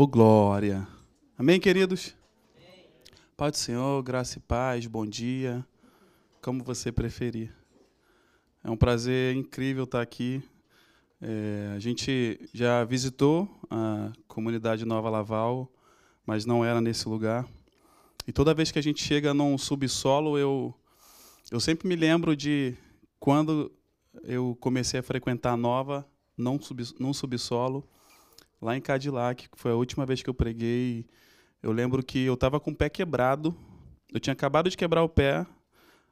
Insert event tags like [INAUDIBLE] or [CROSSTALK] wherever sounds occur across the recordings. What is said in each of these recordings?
Ô glória. Amém, queridos? Pai do Senhor, graça e paz, bom dia. Como você preferir. É um prazer incrível estar aqui. É, a gente já visitou a comunidade Nova Laval, mas não era nesse lugar. E toda vez que a gente chega num subsolo, eu, eu sempre me lembro de quando eu comecei a frequentar a Nova, num, sub, num subsolo, lá em Cadillac, que foi a última vez que eu preguei. Eu lembro que eu estava com o pé quebrado, eu tinha acabado de quebrar o pé.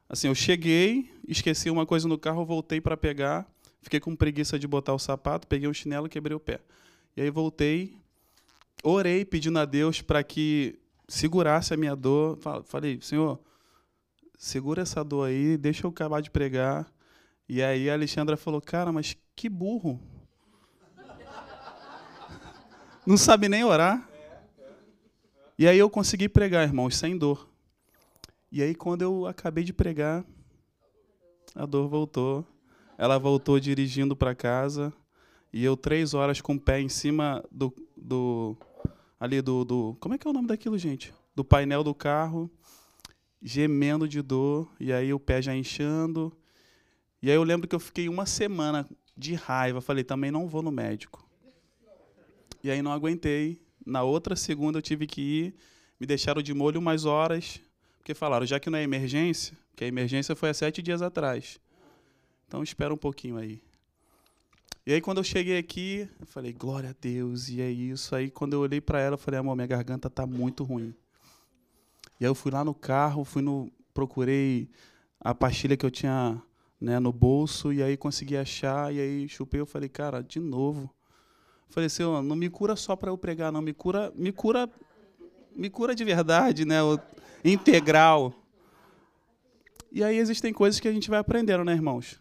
Assim, eu cheguei, esqueci uma coisa no carro, voltei para pegar, fiquei com preguiça de botar o sapato, peguei um chinelo e quebrei o pé. E aí voltei, orei pedindo a Deus para que segurasse a minha dor. Falei, Senhor, segura essa dor aí, deixa eu acabar de pregar. E aí a Alexandra falou, cara, mas que burro. Não sabe nem orar. E aí eu consegui pregar, irmãos, sem dor. E aí quando eu acabei de pregar, a dor voltou. Ela voltou dirigindo para casa. E eu três horas com o pé em cima do, do ali do, do como é que é o nome daquilo, gente? Do painel do carro, gemendo de dor. E aí o pé já inchando. E aí eu lembro que eu fiquei uma semana de raiva. Falei, também não vou no médico. E aí não aguentei. Na outra segunda eu tive que ir. Me deixaram de molho umas horas, porque falaram, já que não é emergência, que a emergência foi há sete dias atrás. Então espera um pouquinho aí. E aí quando eu cheguei aqui, eu falei, glória a Deus, e é isso. Aí quando eu olhei para ela, eu falei, amor, minha garganta tá muito ruim. E aí eu fui lá no carro, fui no procurei a pastilha que eu tinha né, no bolso e aí consegui achar e aí chupei, eu falei, cara, de novo. Falei, Senhor, não me cura só para eu pregar, não, me cura, me cura, me cura de verdade, né? O integral. E aí existem coisas que a gente vai aprendendo, né, irmãos?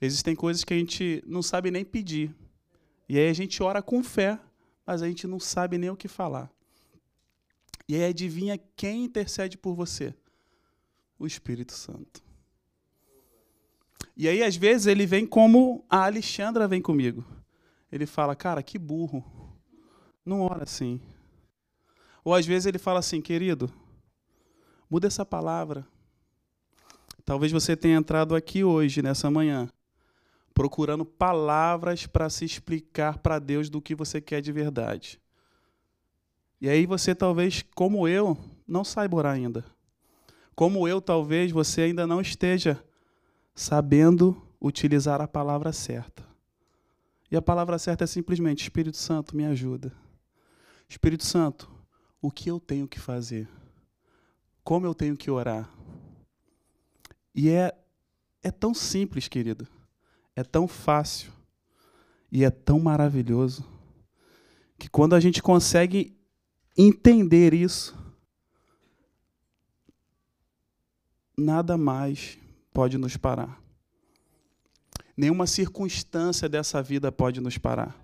Existem coisas que a gente não sabe nem pedir. E aí a gente ora com fé, mas a gente não sabe nem o que falar. E aí adivinha quem intercede por você? O Espírito Santo. E aí, às vezes, ele vem como a Alexandra vem comigo ele fala, cara, que burro. Não ora assim. Ou às vezes ele fala assim, querido, muda essa palavra. Talvez você tenha entrado aqui hoje, nessa manhã, procurando palavras para se explicar para Deus do que você quer de verdade. E aí você talvez, como eu, não saiba orar ainda. Como eu, talvez você ainda não esteja sabendo utilizar a palavra certa. E a palavra certa é simplesmente: Espírito Santo, me ajuda. Espírito Santo, o que eu tenho que fazer? Como eu tenho que orar? E é, é tão simples, querido. É tão fácil. E é tão maravilhoso. Que quando a gente consegue entender isso, nada mais pode nos parar. Nenhuma circunstância dessa vida pode nos parar.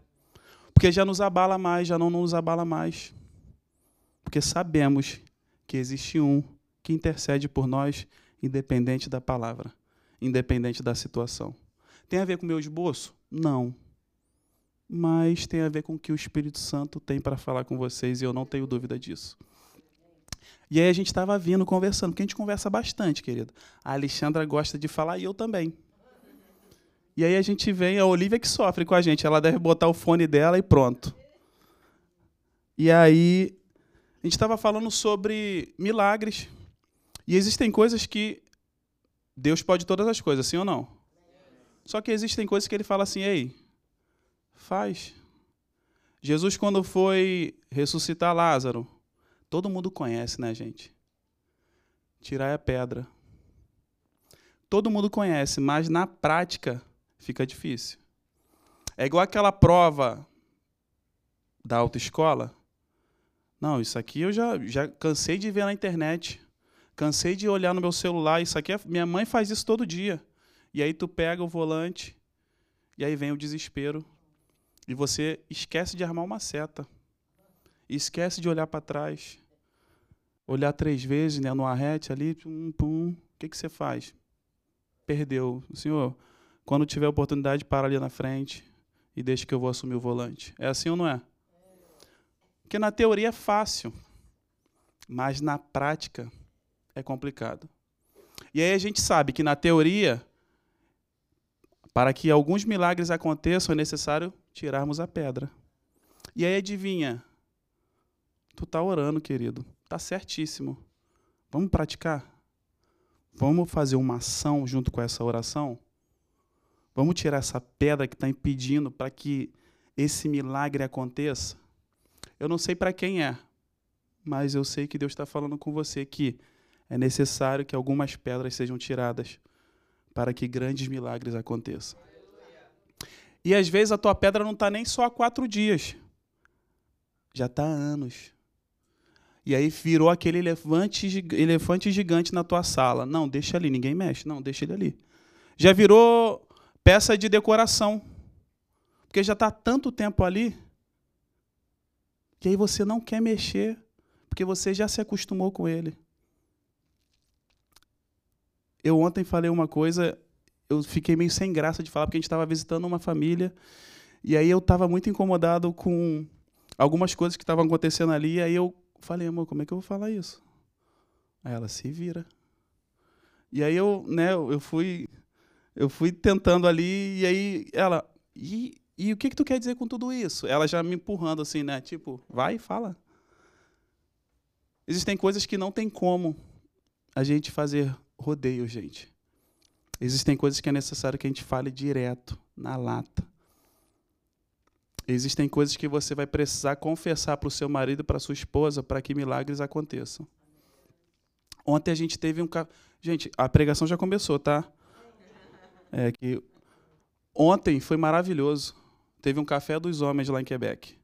Porque já nos abala mais, já não nos abala mais. Porque sabemos que existe um que intercede por nós, independente da palavra, independente da situação. Tem a ver com o meu esboço? Não. Mas tem a ver com o que o Espírito Santo tem para falar com vocês, e eu não tenho dúvida disso. E aí a gente estava vindo, conversando, porque a gente conversa bastante, querido. A Alexandra gosta de falar e eu também. E aí a gente vem, a Olivia que sofre com a gente, ela deve botar o fone dela e pronto. E aí a gente estava falando sobre milagres. E existem coisas que Deus pode todas as coisas, sim ou não? Só que existem coisas que ele fala assim, ei, faz. Jesus, quando foi ressuscitar Lázaro, todo mundo conhece, né, gente? Tirar a pedra. Todo mundo conhece, mas na prática fica difícil. É igual aquela prova da autoescola. Não, isso aqui eu já, já cansei de ver na internet. Cansei de olhar no meu celular. Isso aqui, é, minha mãe faz isso todo dia. E aí tu pega o volante, e aí vem o desespero. E você esquece de armar uma seta. esquece de olhar para trás. Olhar três vezes né, no arrete ali, pum, pum. O que, que você faz? Perdeu. Senhor, quando tiver oportunidade, para ali na frente e deixa que eu vou assumir o volante. É assim ou não é? Porque na teoria é fácil, mas na prática é complicado. E aí a gente sabe que na teoria, para que alguns milagres aconteçam, é necessário tirarmos a pedra. E aí adivinha? Tu está orando, querido. Está certíssimo. Vamos praticar? Vamos fazer uma ação junto com essa oração? Vamos tirar essa pedra que está impedindo para que esse milagre aconteça? Eu não sei para quem é, mas eu sei que Deus está falando com você que é necessário que algumas pedras sejam tiradas para que grandes milagres aconteçam. E às vezes a tua pedra não está nem só há quatro dias, já está há anos. E aí virou aquele elefante, elefante gigante na tua sala. Não, deixa ali, ninguém mexe. Não, deixa ele ali. Já virou peça de decoração. Porque já está tanto tempo ali que aí você não quer mexer, porque você já se acostumou com ele. Eu ontem falei uma coisa, eu fiquei meio sem graça de falar, porque a gente estava visitando uma família, e aí eu estava muito incomodado com algumas coisas que estavam acontecendo ali, e aí eu falei, amor, como é que eu vou falar isso? Aí ela se vira. E aí eu, né, eu fui eu fui tentando ali e aí ela, e, e o que que tu quer dizer com tudo isso? Ela já me empurrando assim, né, tipo, vai, fala. Existem coisas que não tem como a gente fazer rodeio, gente. Existem coisas que é necessário que a gente fale direto, na lata. Existem coisas que você vai precisar confessar para o seu marido, para sua esposa, para que milagres aconteçam. Ontem a gente teve um. Gente, a pregação já começou, tá? É que ontem foi maravilhoso. Teve um café dos homens lá em Quebec.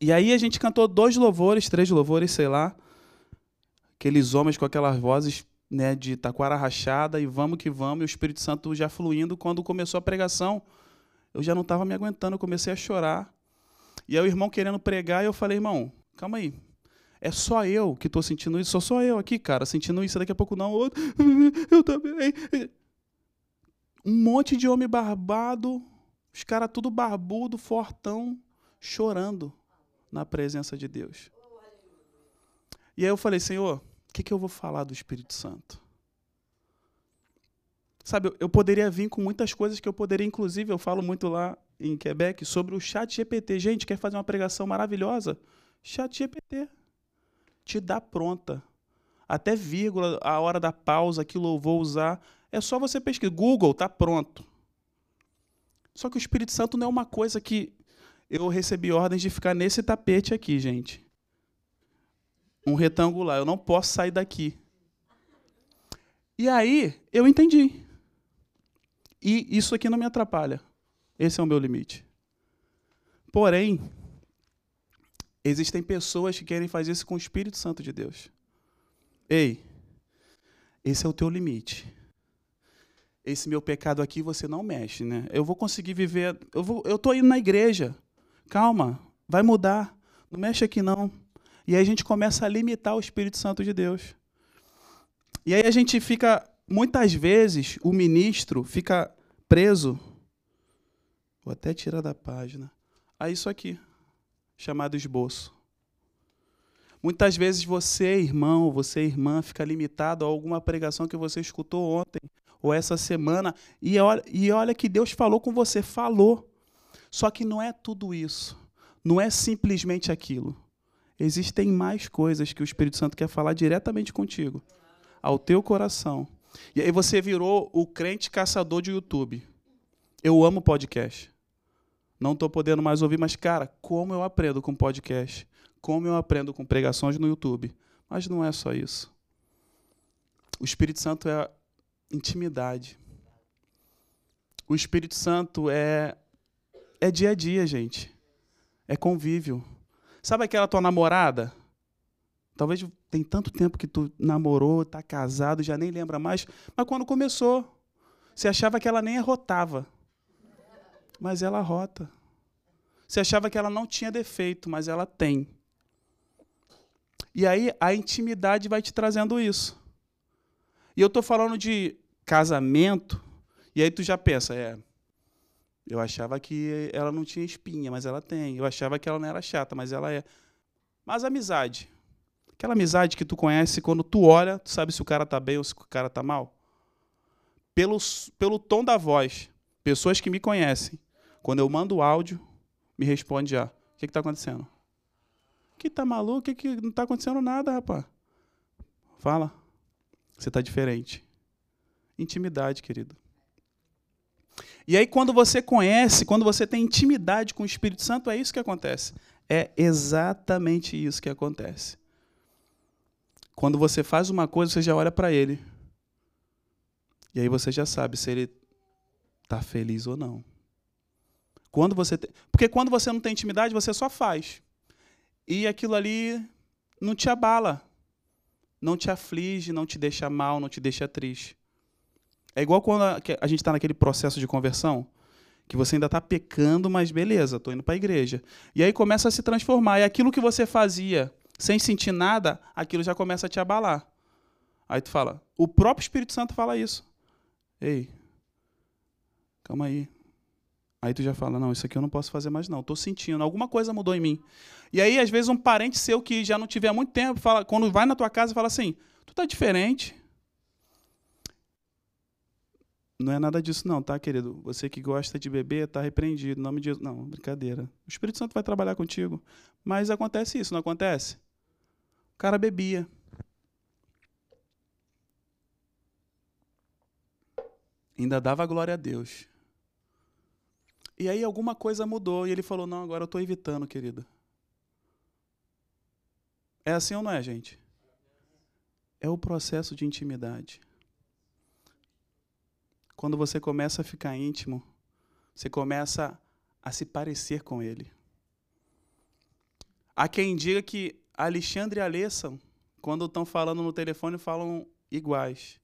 E aí a gente cantou dois louvores, três louvores, sei lá. Aqueles homens com aquelas vozes né, de taquara rachada e vamos que vamos, e o Espírito Santo já fluindo. Quando começou a pregação, eu já não estava me aguentando, eu comecei a chorar. E aí o irmão querendo pregar, e eu falei, irmão, calma aí. É só eu que estou sentindo isso, sou só eu aqui, cara, sentindo isso. Daqui a pouco não, outro, [LAUGHS] eu também. Um monte de homem barbado, os caras tudo barbudo, fortão, chorando na presença de Deus. E aí eu falei, Senhor, o que, que eu vou falar do Espírito Santo? Sabe, eu poderia vir com muitas coisas que eu poderia, inclusive, eu falo muito lá em Quebec sobre o chat GPT. Gente, quer fazer uma pregação maravilhosa? Chat GPT. Te dá pronta. Até vírgula, a hora da pausa, que eu vou usar. É só você pesquisar. Google, tá pronto. Só que o Espírito Santo não é uma coisa que eu recebi ordens de ficar nesse tapete aqui, gente. Um retangular. Eu não posso sair daqui. E aí, eu entendi. E isso aqui não me atrapalha. Esse é o meu limite. Porém, existem pessoas que querem fazer isso com o Espírito Santo de Deus. Ei, esse é o teu limite. Esse meu pecado aqui você não mexe, né? Eu vou conseguir viver. Eu vou, eu tô indo na igreja. Calma, vai mudar. Não mexe aqui não. E aí a gente começa a limitar o Espírito Santo de Deus. E aí a gente fica muitas vezes o ministro fica preso. Vou até tirar da página. A isso aqui, chamado esboço. Muitas vezes você, irmão, você, irmã, fica limitado a alguma pregação que você escutou ontem ou essa semana e olha, e olha que Deus falou com você, falou. Só que não é tudo isso. Não é simplesmente aquilo. Existem mais coisas que o Espírito Santo quer falar diretamente contigo, ao teu coração. E aí você virou o crente caçador de YouTube. Eu amo podcast. Não estou podendo mais ouvir, mas, cara, como eu aprendo com podcast? Como eu aprendo com pregações no YouTube? Mas não é só isso. O Espírito Santo é intimidade. O Espírito Santo é é dia a dia, gente. É convívio. Sabe aquela tua namorada? Talvez tem tanto tempo que tu namorou, está casado, já nem lembra mais. Mas quando começou, você achava que ela nem arrotava. Mas ela rota. Você achava que ela não tinha defeito, mas ela tem. E aí a intimidade vai te trazendo isso. E eu estou falando de casamento, e aí tu já pensa, é, Eu achava que ela não tinha espinha, mas ela tem. Eu achava que ela não era chata, mas ela é. Mas amizade. Aquela amizade que tu conhece, quando tu olha, tu sabe se o cara tá bem ou se o cara tá mal. Pelo, pelo tom da voz. Pessoas que me conhecem. Quando eu mando áudio, me responde já. O que está acontecendo? Que tá maluco? Que, que não está acontecendo nada, rapaz. Fala. Você está diferente. Intimidade, querido. E aí, quando você conhece, quando você tem intimidade com o Espírito Santo, é isso que acontece. É exatamente isso que acontece. Quando você faz uma coisa, você já olha para ele. E aí você já sabe se ele está feliz ou não. Quando você tem... Porque quando você não tem intimidade, você só faz. E aquilo ali não te abala, não te aflige, não te deixa mal, não te deixa triste. É igual quando a, gente está naquele processo de conversão, que você ainda está pecando, mas beleza, estou indo para a igreja. E aí começa a se transformar. E aquilo que você fazia sem sentir nada, aquilo já começa a te abalar. Aí tu fala, o próprio Espírito Santo fala isso. Ei, calma aí. Aí tu já fala, não, isso aqui eu não posso fazer mais não. Estou sentindo, alguma coisa mudou em mim. E aí, às vezes, um parente seu que já não tiver muito tempo, fala, quando vai na tua casa, fala assim, tu tá diferente. Não é nada disso, não, tá, querido? Você que gosta de beber, tá repreendido. Nome de Jesus. Não, brincadeira. O Espírito Santo vai trabalhar contigo. Mas acontece isso, não acontece? O cara bebia. Ainda dava glória a Deus. E aí alguma coisa mudou e ele falou: Não, agora eu estou evitando, querido. É assim ou não é, gente? É o processo de intimidade. Quando você começa a ficar íntimo, você começa a se parecer com ele. Há quem diga que Alexandre e Alessa, quando estão falando no telefone, falam iguais.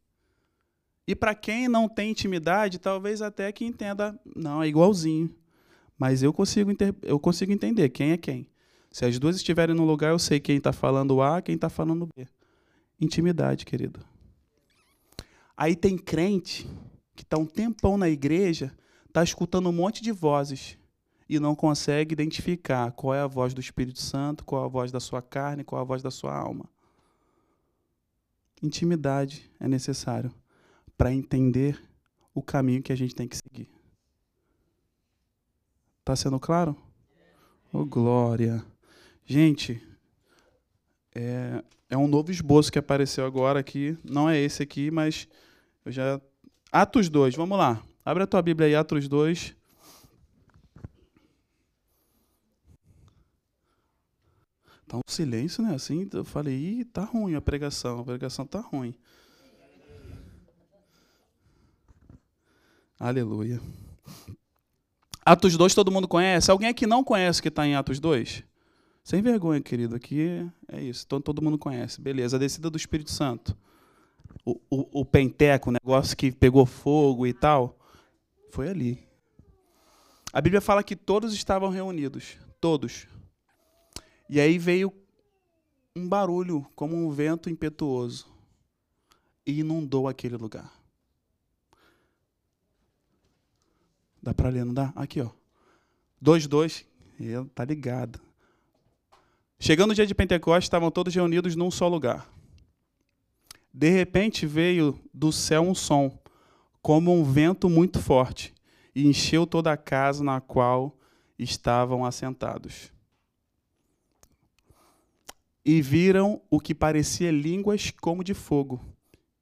E para quem não tem intimidade, talvez até que entenda, não, é igualzinho. Mas eu consigo, eu consigo entender quem é quem. Se as duas estiverem no lugar, eu sei quem está falando A, quem está falando B. Intimidade, querido. Aí tem crente que está um tempão na igreja, está escutando um monte de vozes e não consegue identificar qual é a voz do Espírito Santo, qual é a voz da sua carne, qual é a voz da sua alma. Intimidade é necessário para entender o caminho que a gente tem que seguir. Está sendo claro? Oh, glória. Gente, é, é um novo esboço que apareceu agora aqui. Não é esse aqui, mas eu já. Atos 2, vamos lá. Abre a tua Bíblia aí, Atos 2. Tá um silêncio, né? Assim, eu falei, Ih, tá ruim a pregação, a pregação tá ruim. Aleluia. Atos 2 todo mundo conhece? Alguém aqui não conhece que está em Atos 2? Sem vergonha, querido. Aqui é isso. Então todo mundo conhece. Beleza. A descida do Espírito Santo. O, o, o penteco, o negócio que pegou fogo e tal. Foi ali. A Bíblia fala que todos estavam reunidos. Todos. E aí veio um barulho, como um vento impetuoso, e inundou aquele lugar. Dá para ler, não dá? Aqui, ó. 2, 2. Tá ligado. Chegando o dia de Pentecostes, estavam todos reunidos num só lugar. De repente veio do céu um som, como um vento muito forte, e encheu toda a casa na qual estavam assentados e viram o que parecia línguas como de fogo,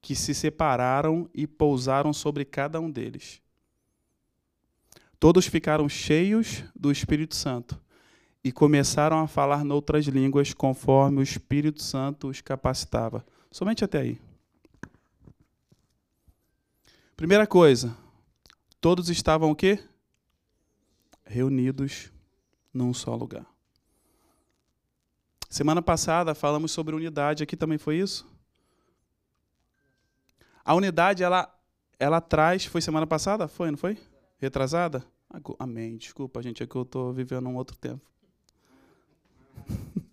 que se separaram e pousaram sobre cada um deles. Todos ficaram cheios do Espírito Santo e começaram a falar noutras línguas conforme o Espírito Santo os capacitava. Somente até aí. Primeira coisa, todos estavam o quê? Reunidos num só lugar. Semana passada falamos sobre unidade, aqui também foi isso? A unidade, ela, ela traz. Foi semana passada? Foi, não foi? Retrasada? Amém. Desculpa, gente, é que eu estou vivendo um outro tempo. [LAUGHS]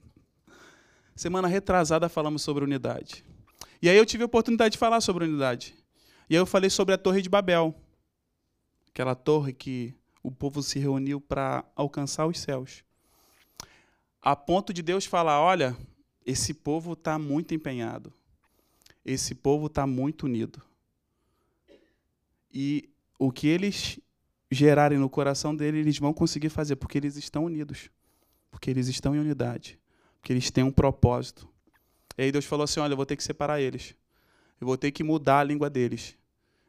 semana retrasada falamos sobre unidade. E aí eu tive a oportunidade de falar sobre unidade. E aí eu falei sobre a Torre de Babel. Aquela torre que o povo se reuniu para alcançar os céus. A ponto de Deus falar: olha, esse povo está muito empenhado, esse povo está muito unido. E o que eles gerarem no coração dele, eles vão conseguir fazer, porque eles estão unidos, porque eles estão em unidade, porque eles têm um propósito. E aí Deus falou assim: olha, eu vou ter que separar eles, eu vou ter que mudar a língua deles.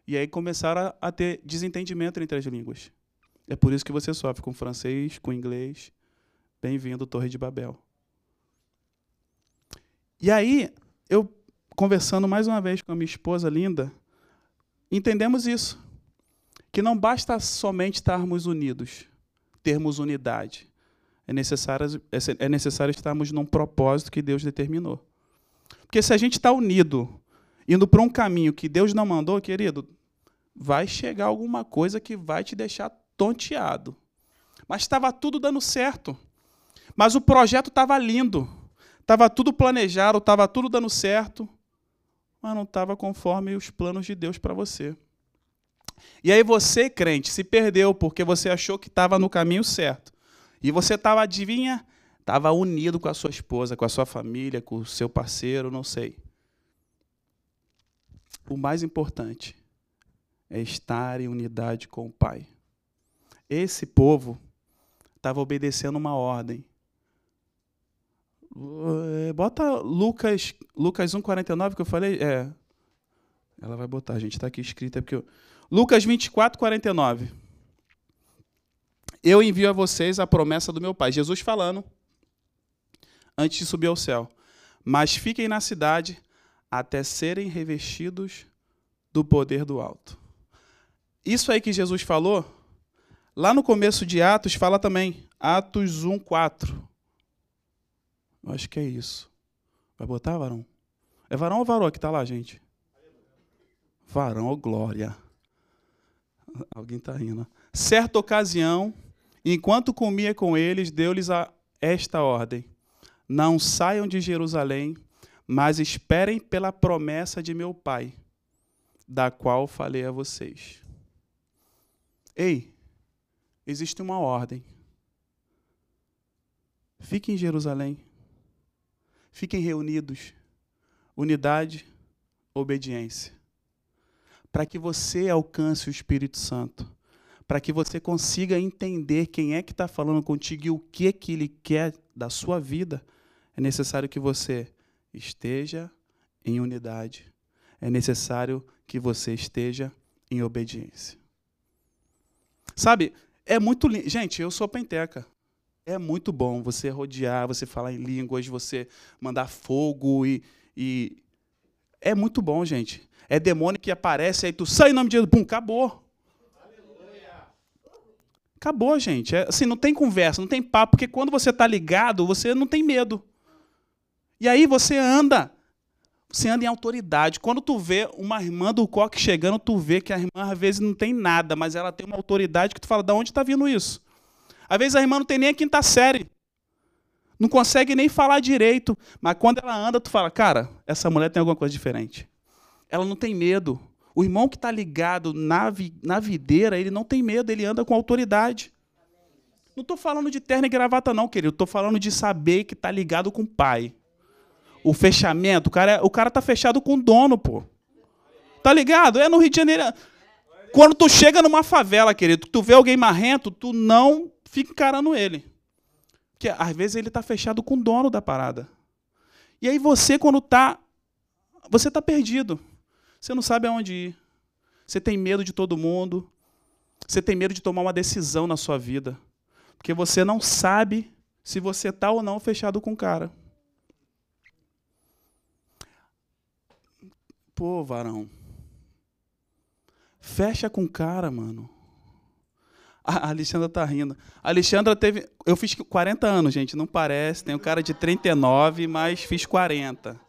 E aí começaram a, ter desentendimento entre as línguas. É por isso que você sofre com francês, com inglês. Bem-vindo, Torre de Babel. E aí, eu conversando mais uma vez com a minha esposa linda, entendemos isso. Que não basta somente estarmos unidos, termos unidade. É necessário, é necessário estarmos num propósito que Deus determinou. Porque se a gente está unido, indo para um caminho que Deus não mandou, querido, vai chegar alguma coisa que vai te deixar tonteado. Mas estava tudo dando certo. Mas o projeto estava lindo. Estava tudo planejado, estava tudo dando certo. Mas não estava conforme os planos de Deus para você. E aí você, crente, se perdeu porque você achou que estava no caminho certo. E você estava, adivinha? Estava unido com a sua esposa, com a sua família, com o seu parceiro, não sei. O mais importante é estar em unidade com o Pai. Esse povo estava obedecendo uma ordem. Eh, bota Lucas, Lucas 1,49 que eu falei. É. Ela vai botar, gente. Está aqui escrito. É porque eu... Lucas 24, 49. Eu envio a vocês a promessa do meu Pai. Jesus falando antes de subir ao céu. Mas fiquem na cidade até serem revestidos do poder do alto. Isso aí que Jesus falou, lá no começo de Atos, fala também. Atos 1, 4. Eu acho que é isso. Vai botar, varão? É varão ou varão que está lá, gente? Varão, oh glória. [LAUGHS] Alguém está rindo. Certa ocasião, enquanto comia com eles, deu-lhes esta ordem: Não saiam de Jerusalém, mas esperem pela promessa de meu Pai, da qual falei a vocês. Ei, existe uma ordem. Fiquem em Jerusalém. Fiquem reunidos. Unidade, obediência. Para que você alcance o Espírito Santo. Para que você consiga entender quem é que está falando contigo e o que, que ele quer da sua vida, é necessário que você esteja em unidade. É necessário que você esteja em obediência. Sabe, é muito lindo. Gente, eu sou penteca. É muito bom você rodear, você falar em línguas, você mandar fogo e, e... É muito bom, gente. É demônio que aparece, aí tu sai em nome de Jesus, pum, acabou. Acabou, gente. É, assim, não tem conversa, não tem papo, porque quando você está ligado, você não tem medo. E aí você anda você anda em autoridade. Quando tu vê uma irmã do coque chegando, tu vê que a irmã às vezes não tem nada, mas ela tem uma autoridade que tu fala, de onde está vindo isso? Às vezes a irmã não tem nem a quinta série. Não consegue nem falar direito. Mas quando ela anda, tu fala, cara, essa mulher tem alguma coisa diferente. Ela não tem medo. O irmão que está ligado na, vi, na videira, ele não tem medo, ele anda com autoridade. Não estou falando de terno e gravata, não, querido. Estou falando de saber que está ligado com o pai o fechamento, o cara, é, o cara tá fechado com o dono, pô. Tá ligado? É no Rio de Janeiro. Quando tu chega numa favela, querido, tu vê alguém marrento, tu não fica encarando ele. Porque às vezes ele tá fechado com o dono da parada. E aí você, quando tá. Você tá perdido. Você não sabe aonde ir. Você tem medo de todo mundo. Você tem medo de tomar uma decisão na sua vida. Porque você não sabe se você tá ou não fechado com o cara. Pô, varão. Fecha com cara, mano. A Alexandra tá rindo. A Alexandra teve. Eu fiz 40 anos, gente, não parece. Tenho cara de 39, mas fiz 40.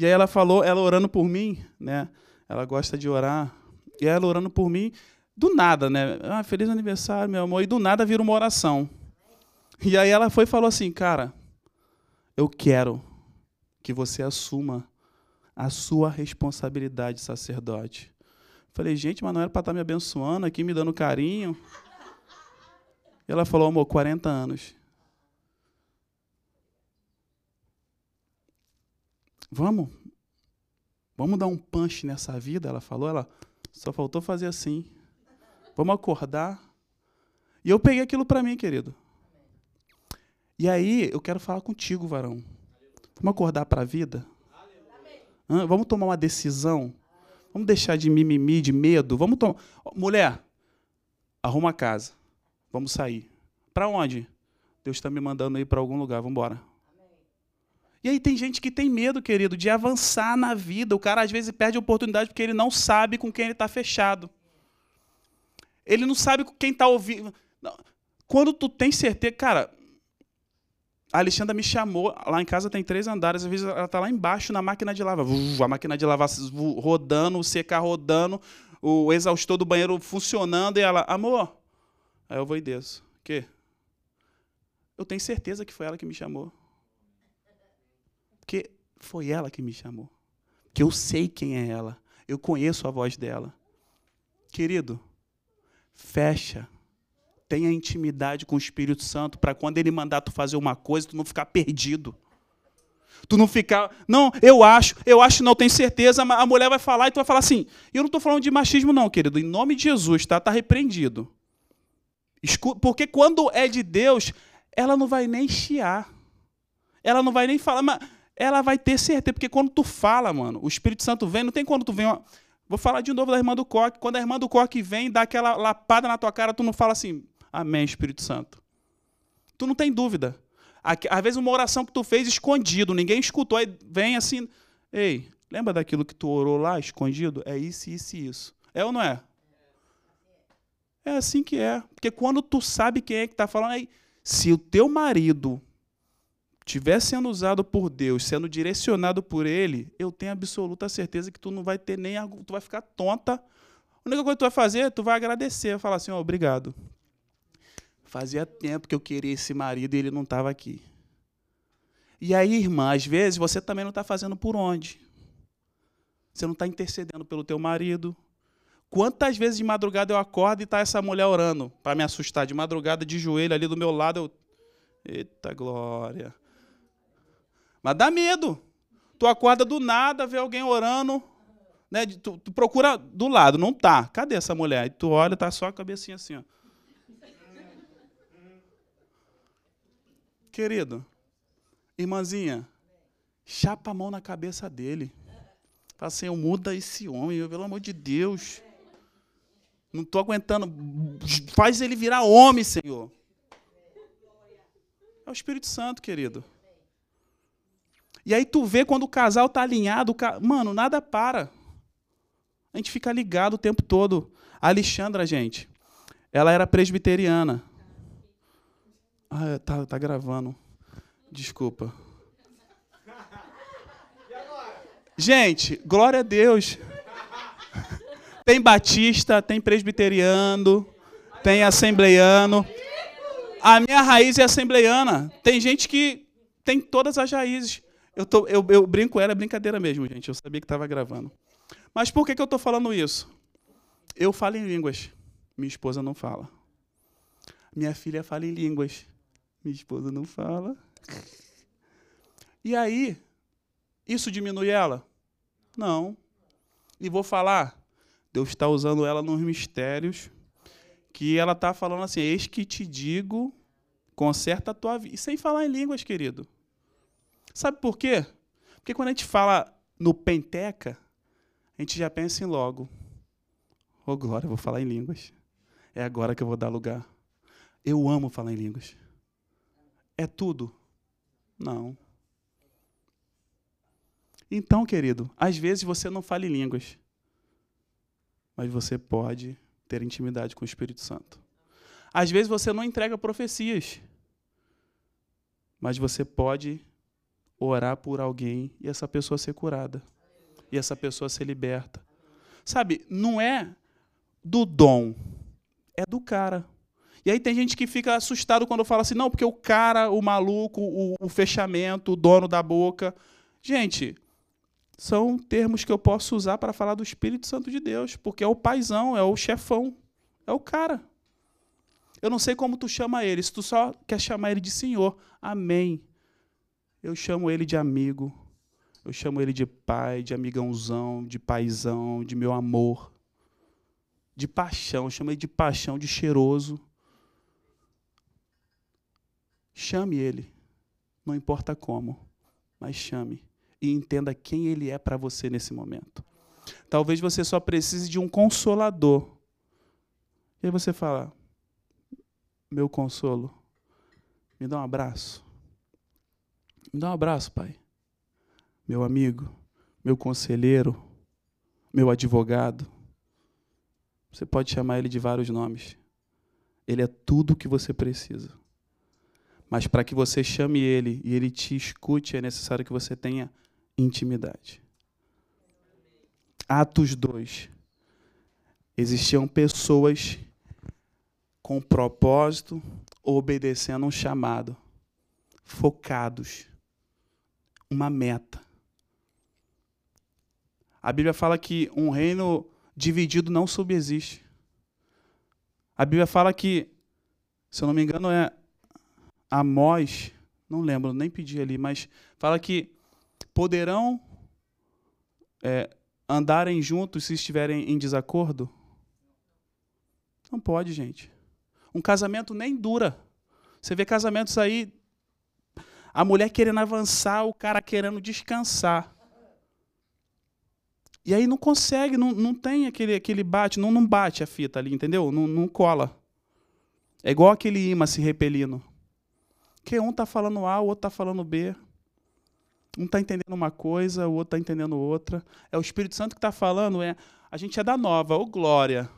E aí ela falou, ela orando por mim, né? Ela gosta de orar. E ela orando por mim, do nada, né? Ah, feliz aniversário, meu amor. E do nada vira uma oração. E aí ela foi e falou assim, cara, eu quero que você assuma a sua responsabilidade, sacerdote. Falei, gente, mas não era para estar tá me abençoando aqui, me dando carinho. E ela falou, amor, 40 anos. Vamos? Vamos dar um punch nessa vida? Ela falou. Ela só faltou fazer assim. Vamos acordar. E eu peguei aquilo para mim, querido. E aí, eu quero falar contigo, varão. Vamos acordar para a vida? Hã? Vamos tomar uma decisão? Vamos deixar de mimimi, de medo? Vamos tomar. Mulher, arruma a casa. Vamos sair. Para onde? Deus está me mandando ir para algum lugar. Vamos embora. E aí tem gente que tem medo, querido, de avançar na vida. O cara às vezes perde a oportunidade porque ele não sabe com quem ele está fechado. Ele não sabe com quem está ouvindo. Quando tu tem certeza, cara, a Alexandra me chamou, lá em casa tem três andares, às vezes ela está lá embaixo na máquina de lavar. A máquina de lavar rodando, o secar rodando, o exaustor do banheiro funcionando, e ela, amor, aí eu vou e desço. O quê? Eu tenho certeza que foi ela que me chamou. Porque foi ela que me chamou. Que eu sei quem é ela. Eu conheço a voz dela. Querido, fecha. Tenha intimidade com o Espírito Santo para quando ele mandar tu fazer uma coisa, tu não ficar perdido. Tu não ficar, não, eu acho, eu acho, não tenho certeza, a mulher vai falar e tu vai falar assim. Eu não estou falando de machismo, não, querido. Em nome de Jesus, tá? Está repreendido. Porque quando é de Deus, ela não vai nem chiar. Ela não vai nem falar, mas ela vai ter certeza. Porque quando tu fala, mano, o Espírito Santo vem, não tem quando tu vem. Ó, vou falar de novo da irmã do coque. Quando a irmã do coque vem, dá aquela lapada na tua cara, tu não fala assim, Amém, Espírito Santo. Tu não tem dúvida. Às vezes uma oração que tu fez escondido, ninguém escutou, aí vem assim, ei, lembra daquilo que tu orou lá escondido? É isso, isso e isso. É ou não é? É assim que é. Porque quando tu sabe quem é que está falando, aí, se o teu marido estiver sendo usado por Deus, sendo direcionado por Ele, eu tenho absoluta certeza que tu não vai ter nem. Tu vai ficar tonta. A única coisa que tu vai fazer, tu vai agradecer, falar assim: oh, obrigado. Fazia tempo que eu queria esse marido e ele não estava aqui. E aí, irmã, às vezes você também não está fazendo por onde? Você não está intercedendo pelo teu marido. Quantas vezes de madrugada eu acordo e está essa mulher orando para me assustar? De madrugada, de joelho ali do meu lado, eu. Eita glória. Mas dá medo. Tu acorda do nada, vê alguém orando, né? Tu, tu procura do lado, não tá. Cadê essa mulher? E tu olha, tá só a cabecinha assim, ó. Querido, irmãzinha, chapa a mão na cabeça dele. Fala assim, eu muda esse homem, pelo amor de Deus. Não estou aguentando. Faz ele virar homem, Senhor. É o Espírito Santo, querido. E aí tu vê quando o casal está alinhado, mano, nada para. A gente fica ligado o tempo todo. A Alexandra, gente, ela era presbiteriana. Ah, tá, tá gravando. Desculpa. Gente, glória a Deus. [LAUGHS] Tem batista, tem presbiteriano, tem assembleiano. A minha raiz é assembleiana. Tem gente que tem todas as raízes. Eu, tô, eu, eu brinco, era brincadeira mesmo, gente. Eu sabia que estava gravando. Mas por que, que eu estou falando isso? Eu falo em línguas. Minha esposa não fala. Minha filha fala em línguas. Minha esposa não fala. E aí, isso diminui ela? Não. E vou falar, Deus está usando ela nos mistérios, que ela está falando assim, eis que te digo, conserta a tua vida. E sem falar em línguas, querido. Sabe por quê? Porque quando a gente fala no penteca, a gente já pensa em logo. Ô, oh, glória, vou falar em línguas. É agora que eu vou dar lugar. Eu amo falar em línguas. É tudo? Não. Então, querido, às vezes você não fala em línguas, mas você pode ter intimidade com o Espírito Santo. Às vezes você não entrega profecias, mas você pode orar por alguém e essa pessoa ser curada, e essa pessoa ser liberta. Sabe, não é do dom, é do cara. E aí tem gente que fica assustado quando fala assim, não, porque o cara, o maluco, o, o fechamento, o dono da boca. Gente, são termos que eu posso usar para falar do Espírito Santo de Deus, porque é o paizão, é o chefão, é o cara. Eu não sei como tu chama ele, se tu só quer chamar ele de Senhor. Amém. Eu chamo ele de amigo. Eu chamo ele de pai, de amigãozão, de paizão, de meu amor. De paixão, eu chamo ele de paixão, de cheiroso. Chame ele. Não importa como, mas chame e entenda quem ele é para você nesse momento. Talvez você só precise de um consolador. E aí você fala: Meu consolo, me dá um abraço. Me dá um abraço, pai. Meu amigo, meu conselheiro, meu advogado. Você pode chamar ele de vários nomes. Ele é tudo o que você precisa. Mas para que você chame ele e ele te escute, é necessário que você tenha intimidade. Atos 2. Existiam pessoas com propósito, obedecendo um chamado, focados, uma meta. A Bíblia fala que um reino dividido não subsiste. A Bíblia fala que, se eu não me engano, é Amós, não lembro, nem pedi ali, mas fala que poderão é, andarem juntos se estiverem em desacordo? Não pode, gente. Um casamento nem dura. Você vê casamentos aí, a mulher querendo avançar, o cara querendo descansar. E aí não consegue, não, não tem aquele, aquele bate, não, não bate a fita ali, entendeu? Não, não cola. É igual aquele imã se repelindo. Que um está falando A, o outro está falando B. Um está entendendo uma coisa, o outro está entendendo outra. É o Espírito Santo que está falando, é a gente é da nova, ô glória.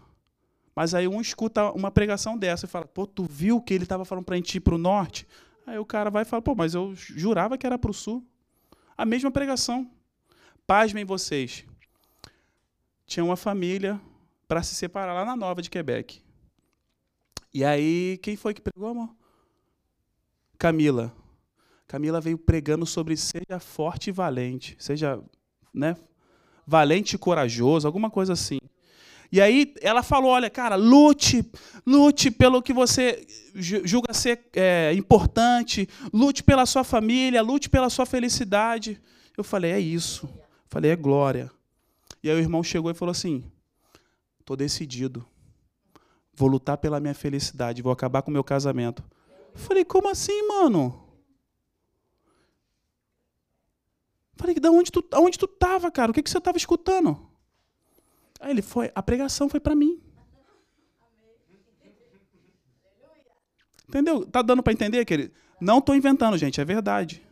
Mas aí um escuta uma pregação dessa e fala, pô, tu viu que ele estava falando para a gente ir para o norte? Aí o cara vai e fala, pô, mas eu jurava que era para o sul. A mesma pregação. Pasmem vocês. Tinha uma família para se separar lá na Nova de Quebec. E aí, quem foi que pregou, amor? Camila. Camila veio pregando sobre seja forte e valente, seja né, valente e corajoso, alguma coisa assim. E aí ela falou: olha, cara, lute, lute pelo que você julga ser é, importante, lute pela sua família, lute pela sua felicidade. Eu falei: é isso. Eu falei: é glória. E aí o irmão chegou e falou assim: estou decidido. Vou lutar pela minha felicidade, vou acabar com o meu casamento. Eu falei: como assim, mano? Falei, da onde tu, aonde tu tava, cara? O que, que você estava escutando? Aí ele foi, a pregação foi para mim. Entendeu? Tá dando para entender, querido? Não estou inventando, gente, é verdade.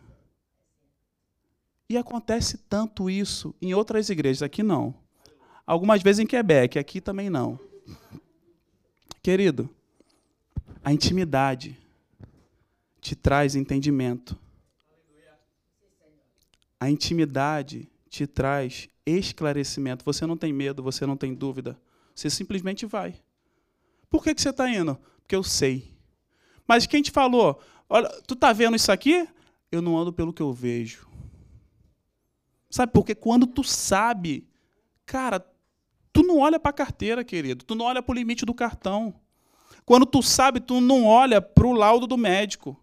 E acontece tanto isso em outras igrejas, aqui não. Algumas vezes em Quebec, aqui também não. Querido, a intimidade te traz entendimento. A intimidade te traz esclarecimento. Você não tem medo, você não tem dúvida. Você simplesmente vai. Por que, que você está indo? Porque eu sei. Mas quem te falou? Olha, tu está vendo isso aqui? Eu não ando pelo que eu vejo. Sabe por quê? Quando tu sabe, cara, tu não olha para a carteira, querido. Tu não olha para o limite do cartão. Quando tu sabe, tu não olha para o laudo do médico.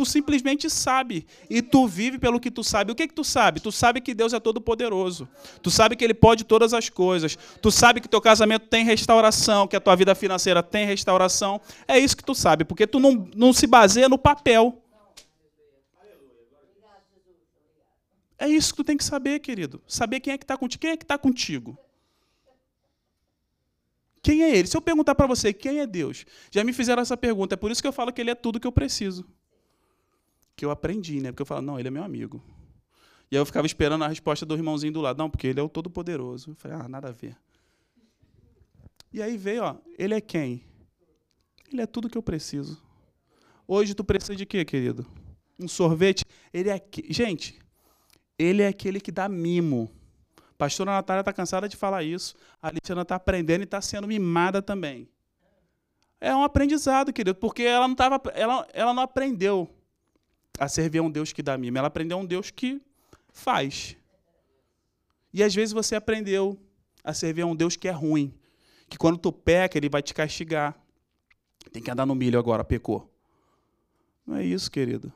Tu simplesmente sabe. E tu vive pelo que tu sabe. O que, que tu sabe? Tu sabe que Deus é todo poderoso. Tu sabe que Ele pode todas as coisas. Tu sabe que teu casamento tem restauração, que a tua vida financeira tem restauração. É isso que tu sabe, porque tu não, não se baseia no papel. É isso que tu tem que saber, querido. Saber quem é que está contigo. Quem é que está contigo? Quem é ele? Se eu perguntar para você quem é Deus, já me fizeram essa pergunta. É por isso que eu falo que ele é tudo que eu preciso que eu aprendi, né? Porque eu falo, não, ele é meu amigo. E aí eu ficava esperando a resposta do irmãozinho do lado. Não, porque ele é o Todo-Poderoso. Eu falei, ah, nada a ver. E aí veio, ó, ele é quem? Ele é tudo que eu preciso. Hoje tu precisa de quê, querido? Um sorvete? Ele é gente, ele é aquele que dá mimo. Pastora Natália está cansada de falar isso. A Aliciana está aprendendo e está sendo mimada também. É um aprendizado, querido, porque ela não, tava, ela, ela não aprendeu a servir a um Deus que dá mimo. Ela aprendeu a um Deus que faz. E às vezes você aprendeu a servir a um Deus que é ruim, que quando tu peca, ele vai te castigar. Tem que andar no milho agora, pecou. Não é isso, querido.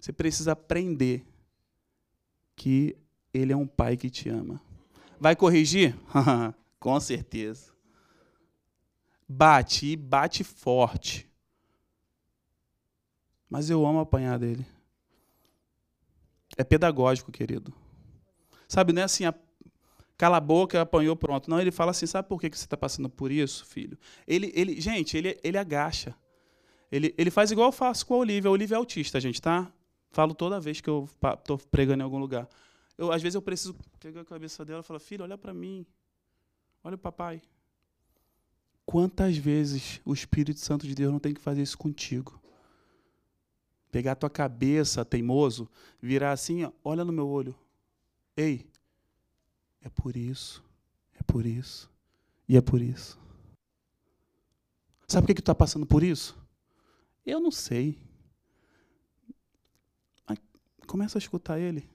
Você precisa aprender que ele é um pai que te ama. Vai corrigir? [LAUGHS] Com certeza. Bate e bate forte. Mas eu amo apanhar dele. É pedagógico, querido. Sabe, não é assim, a... cala a boca, apanhou, pronto. Não, ele fala assim, sabe por que você está passando por isso, filho? Ele, ele, gente, ele, ele agacha. Ele, ele faz igual eu faço com a Olivia. A Olivia é autista, gente, tá? Falo toda vez que eu estou pregando em algum lugar. Eu, às vezes eu preciso pegar a cabeça dela e falar, filho, olha para mim. Olha o papai. Quantas vezes o Espírito Santo de Deus não tem que fazer isso contigo? Pegar a tua cabeça, teimoso, virar assim, ó, olha no meu olho. Ei, é por isso, é por isso, e é por isso. Sabe por que, que tu está passando por isso? Eu não sei. Começa a escutar ele.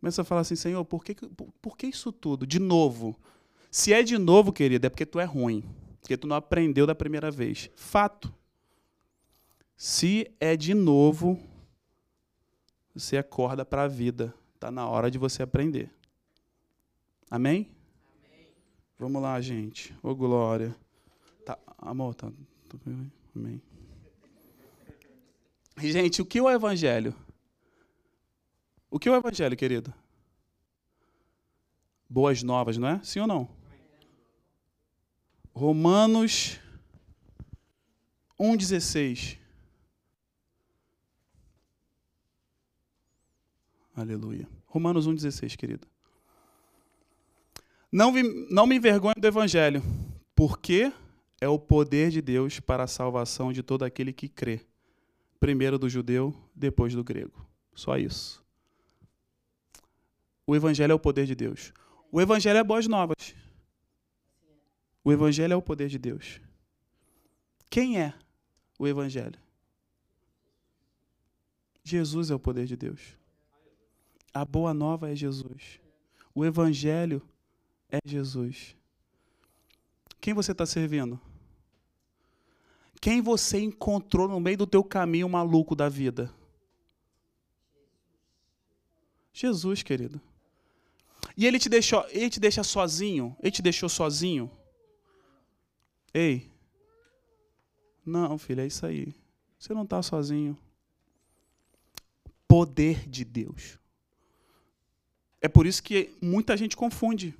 Começa a falar assim, Senhor, por que, por, por que isso tudo? De novo. Se é de novo, querido, é porque tu é ruim. Porque tu não aprendeu da primeira vez. Fato. Se é de novo, você acorda para a vida. Está na hora de você aprender. Amém? Amém? Vamos lá, gente. Ô, glória. Tá, amor, tá. Amém. Gente, o que é o evangelho? O que é o evangelho, querido? Boas novas, não é? Sim ou não? Romanos 1,16. Aleluia. Romanos 1,16, querido. Não, vi, não me envergonho do Evangelho, porque é o poder de Deus para a salvação de todo aquele que crê. Primeiro do judeu, depois do grego. Só isso. O Evangelho é o poder de Deus. O Evangelho é boas novas. O Evangelho é o poder de Deus. Quem é o Evangelho? Jesus é o poder de Deus. A boa nova é Jesus. O Evangelho é Jesus. Quem você está servindo? Quem você encontrou no meio do teu caminho maluco da vida? Jesus, querido. E ele te deixou, ele te deixa sozinho? Ele te deixou sozinho? Ei. Não, filho, é isso aí. Você não está sozinho. Poder de Deus. É por isso que muita gente confunde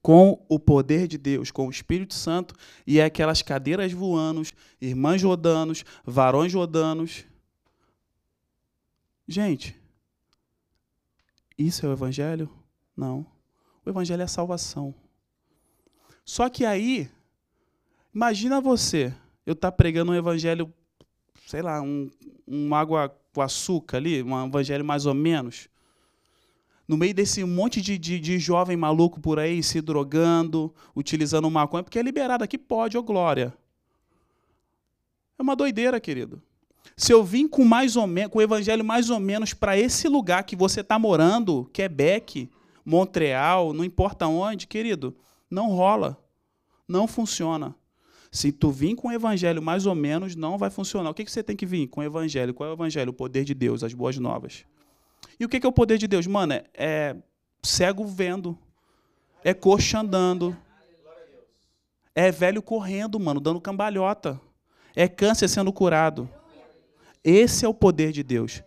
com o poder de Deus, com o Espírito Santo, e é aquelas cadeiras voando, irmãs rodanos, varões rodanos. Gente, isso é o Evangelho? Não. O Evangelho é a salvação. Só que aí, imagina você, eu estar tá pregando um Evangelho, sei lá, um, um água com açúcar ali, um Evangelho mais ou menos no meio desse monte de, de, de, jovem maluco por aí se drogando, utilizando maconha, porque é liberado aqui, pode, ô glória. É uma doideira, querido. Se eu vim com mais ou menos, com o evangelho mais ou menos para esse lugar que você está morando, Quebec, Montreal, não importa onde, querido, não rola. Não funciona. Se tu vir com o evangelho mais ou menos, não vai funcionar. O que, que você tem que vir com o evangelho? Qual é o evangelho? O poder de Deus, as boas novas. E o que é o poder de Deus? Mano, é, é cego vendo, é coxa andando, é velho correndo, mano, dando cambalhota, é câncer sendo curado. Esse é o poder de Deus.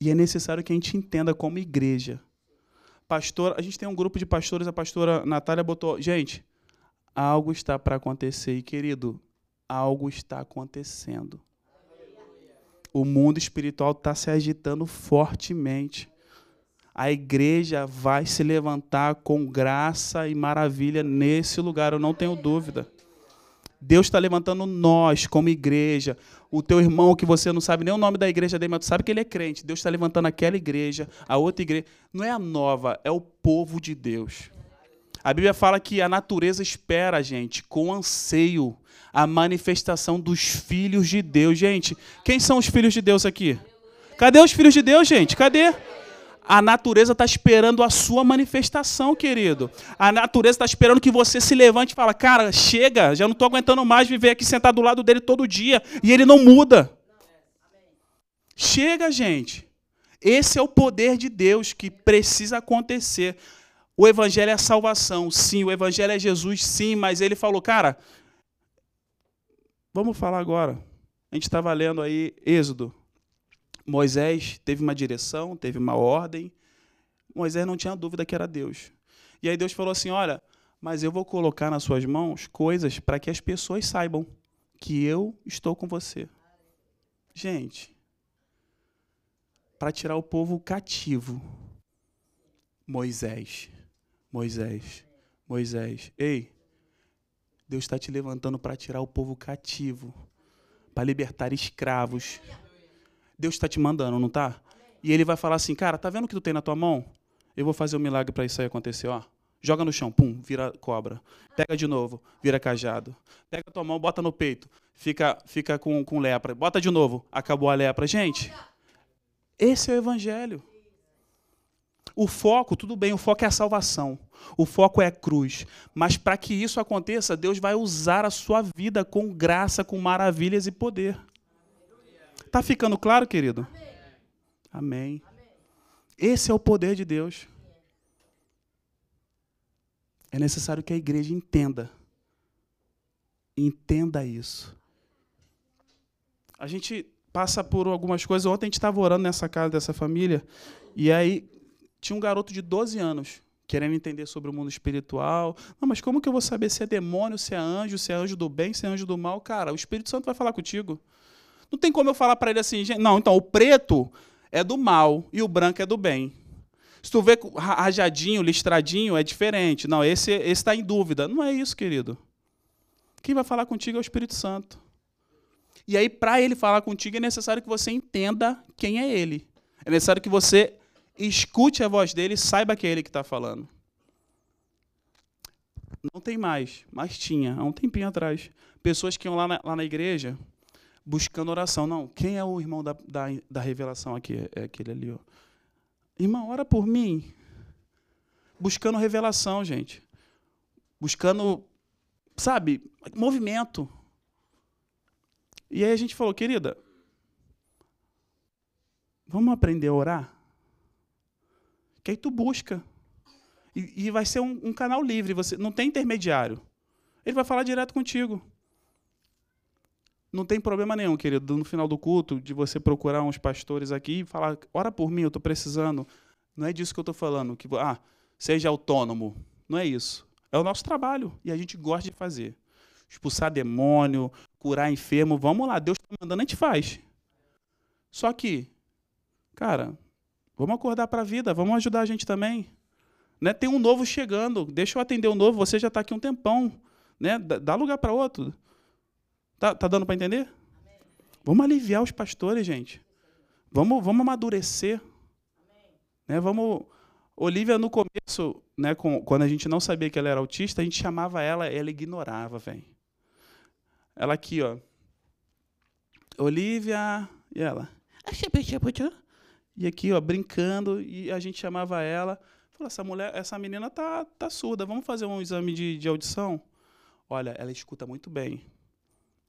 E é necessário que a gente entenda como igreja. Pastor, a gente tem um grupo de pastores, a pastora Natália botou, gente, algo está para acontecer. E, querido, algo está acontecendo o mundo espiritual está se agitando fortemente. A igreja vai se levantar com graça e maravilha nesse lugar, eu não tenho dúvida. Deus está levantando nós como igreja. O teu irmão que você não sabe nem o nome da igreja dele, mas tu sabe que ele é crente. Deus está levantando aquela igreja, a outra igreja. Não é a nova, é o povo de Deus. A Bíblia fala que a natureza espera, gente, com anseio, a manifestação dos filhos de Deus. Gente, quem são os filhos de Deus aqui? Cadê os filhos de Deus, gente? Cadê? A natureza está esperando a sua manifestação, querido. A natureza está esperando que você se levante e fala, cara, chega, já não estou aguentando mais viver aqui sentado do lado dele todo dia. E ele não muda. Chega, gente. Esse é o poder de Deus que precisa acontecer. O evangelho é a salvação, sim. O evangelho é Jesus, sim. Mas ele falou, cara, vamos falar agora. A gente estava lendo aí Êxodo. Moisés teve uma direção, teve uma ordem. Moisés não tinha dúvida que era Deus. E aí Deus falou assim: Olha, mas eu vou colocar nas suas mãos coisas para que as pessoas saibam que eu estou com você. Gente, para tirar o povo cativo. Moisés, Moisés, Moisés. Ei, Deus está te levantando para tirar o povo cativo, para libertar escravos. Deus está te mandando, não tá? E ele vai falar assim, cara, tá vendo o que tu tem na tua mão? Eu vou fazer um milagre para isso aí acontecer, ó. Joga no chão, pum, vira cobra. Pega de novo, vira cajado. Pega a tua mão, bota no peito, fica, fica com, com lepra. Bota de novo, acabou a lepra. Gente, esse é o evangelho. O foco, tudo bem, o foco é a salvação. O foco é a cruz. Mas para que isso aconteça, Deus vai usar a sua vida com graça, com maravilhas e poder. Tá ficando claro, querido? Amém. Esse é o poder de Deus. É necessário que a igreja entenda. Entenda isso. A gente passa por algumas coisas. Ontem a gente estava orando nessa casa dessa família, e aí tinha um garoto de 12 anos querendo entender sobre o mundo espiritual. Não, mas como que eu vou saber se é demônio, se é anjo, se é anjo do bem, se é anjo do mal? Cara, o Espírito Santo vai falar contigo. Não tem como eu falar para ele assim, não, então o preto é do mal e o branco é do bem. Se tu vê rajadinho, listradinho, é diferente. Não, esse está em dúvida. Não é isso, querido. Quem vai falar contigo é o Espírito Santo. E aí, para ele falar contigo, é necessário que você entenda quem é ele. É necessário que você escute a voz dele e saiba que é ele que está falando. Não tem mais, mas tinha, há um tempinho atrás. Pessoas que iam lá na, lá na igreja buscando oração. Não, quem é o irmão da, da, da revelação aqui? É aquele ali. Ó. Irmão, ora por mim. Buscando revelação, gente. Buscando, sabe, movimento. E aí a gente falou, querida, vamos aprender a orar? Que aí tu busca. E, e vai ser um, um, canal livre, você não tem intermediário. Ele vai falar direto contigo. Não tem problema nenhum, querido, no final do culto, de você procurar uns pastores aqui e falar, ora por mim, eu estou precisando. Não é disso que eu estou falando, que ah, seja autônomo. Não é isso. É o nosso trabalho e a gente gosta de fazer. Expulsar demônio, curar enfermo, vamos lá, Deus está mandando, a gente faz. Só que, cara, vamos acordar para a vida, vamos ajudar a gente também. Né? Tem um novo chegando, deixa eu atender o um novo, você já está aqui um tempão. Né? Dá lugar para outro. Tá, tá dando para entender? Amém. Vamos aliviar os pastores, gente. Vamos, vamos amadurecer. Né? Vamos. Olivia, no começo, né, com, quando a gente não sabia que ela era autista, a gente chamava ela, ela ignorava, velho. Ela aqui, ó. Olivia. E ela. E aqui, ó, brincando, e a gente chamava ela. Falou, essa mulher, essa menina tá, tá surda, vamos fazer um exame de, de audição? Olha, ela escuta muito bem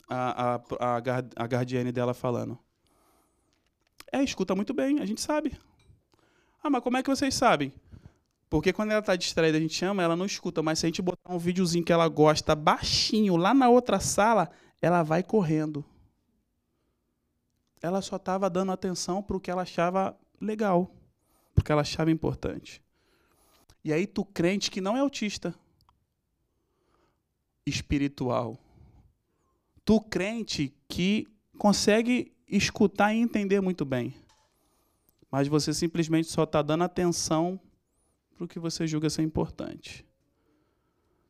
a, a, a, a guardiane dela falando. É, escuta muito bem, a gente sabe. Ah, mas como é que vocês sabem? Porque quando ela está distraída, a gente chama, ela não escuta. Mas se a gente botar um videozinho que ela gosta baixinho lá na outra sala, ela vai correndo. Ela só estava dando atenção para o que ela achava legal, porque ela achava importante. E aí tu crente que não é autista, espiritual, tu crente que consegue escutar e entender muito bem, mas você simplesmente só está dando atenção para o que você julga ser importante.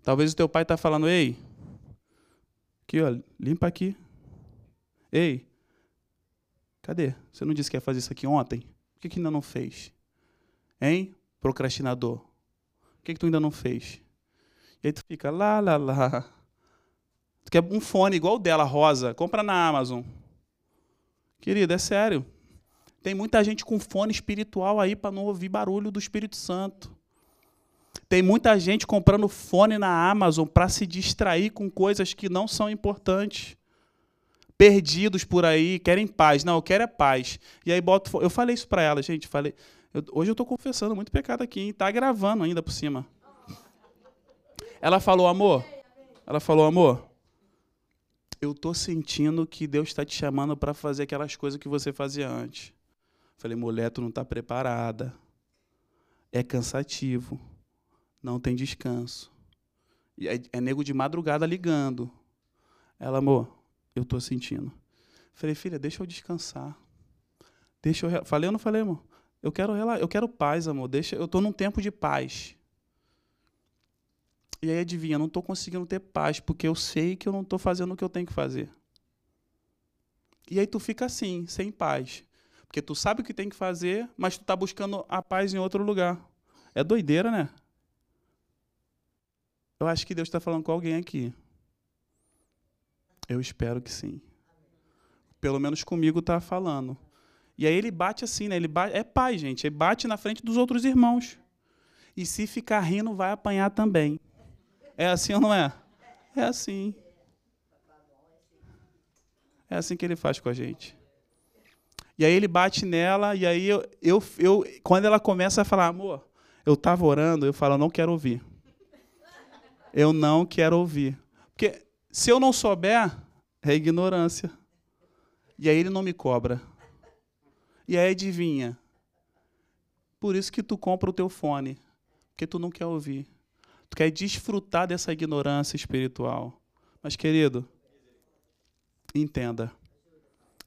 Talvez o teu pai está falando, ei, aqui, ó, limpa aqui. Ei, cadê? Você não disse que ia fazer isso aqui ontem? Por que, que ainda não fez? Hein, procrastinador? Por que, que tu ainda não fez? E aí tu fica lá, lá, lá. Tu quer um fone igual o dela, rosa, compra na Amazon. Querida, é sério. Tem muita gente com fone espiritual aí para não ouvir barulho do Espírito Santo. Tem muita gente comprando fone na Amazon para se distrair com coisas que não são importantes. Perdidos por aí, querem paz. Não, eu quero é paz. E aí boto. Eu falei isso para ela, gente. Falei. Eu, hoje eu estou confessando muito pecado aqui, hein? Tá gravando ainda por cima. Ela falou, amor. Ela falou, amor. Eu tô sentindo que Deus está te chamando para fazer aquelas coisas que você fazia antes. Falei, mulher, tu não está preparada. É cansativo não tem descanso. E é, é nego de madrugada ligando. Ela, amor, eu estou sentindo. Falei, filha, deixa eu descansar. Deixa eu. Falei ou não falei, amor? Eu quero, eu quero paz, amor. Deixa, eu estou num tempo de paz. E aí, adivinha, não estou conseguindo ter paz, porque eu sei que eu não estou fazendo o que eu tenho que fazer. E aí tu fica assim, sem paz. Porque tu sabe o que tem que fazer, mas tu está buscando a paz em outro lugar. É doideira, né? Eu acho que Deus está falando com alguém aqui. Eu espero que sim. Pelo menos comigo está falando. E aí ele bate assim, né? Ele bate, é pai, gente. Ele bate na frente dos outros irmãos. E se ficar rindo, vai apanhar também. É assim ou não é? É assim. É assim que ele faz com a gente. E aí ele bate nela, e aí eu, eu, eu quando ela começa a falar, amor, eu estava orando, eu falo, não quero ouvir eu não quero ouvir. Porque se eu não souber, é ignorância. E aí ele não me cobra. E aí adivinha? Por isso que tu compra o teu fone, porque tu não quer ouvir. Tu quer desfrutar dessa ignorância espiritual. Mas querido, entenda.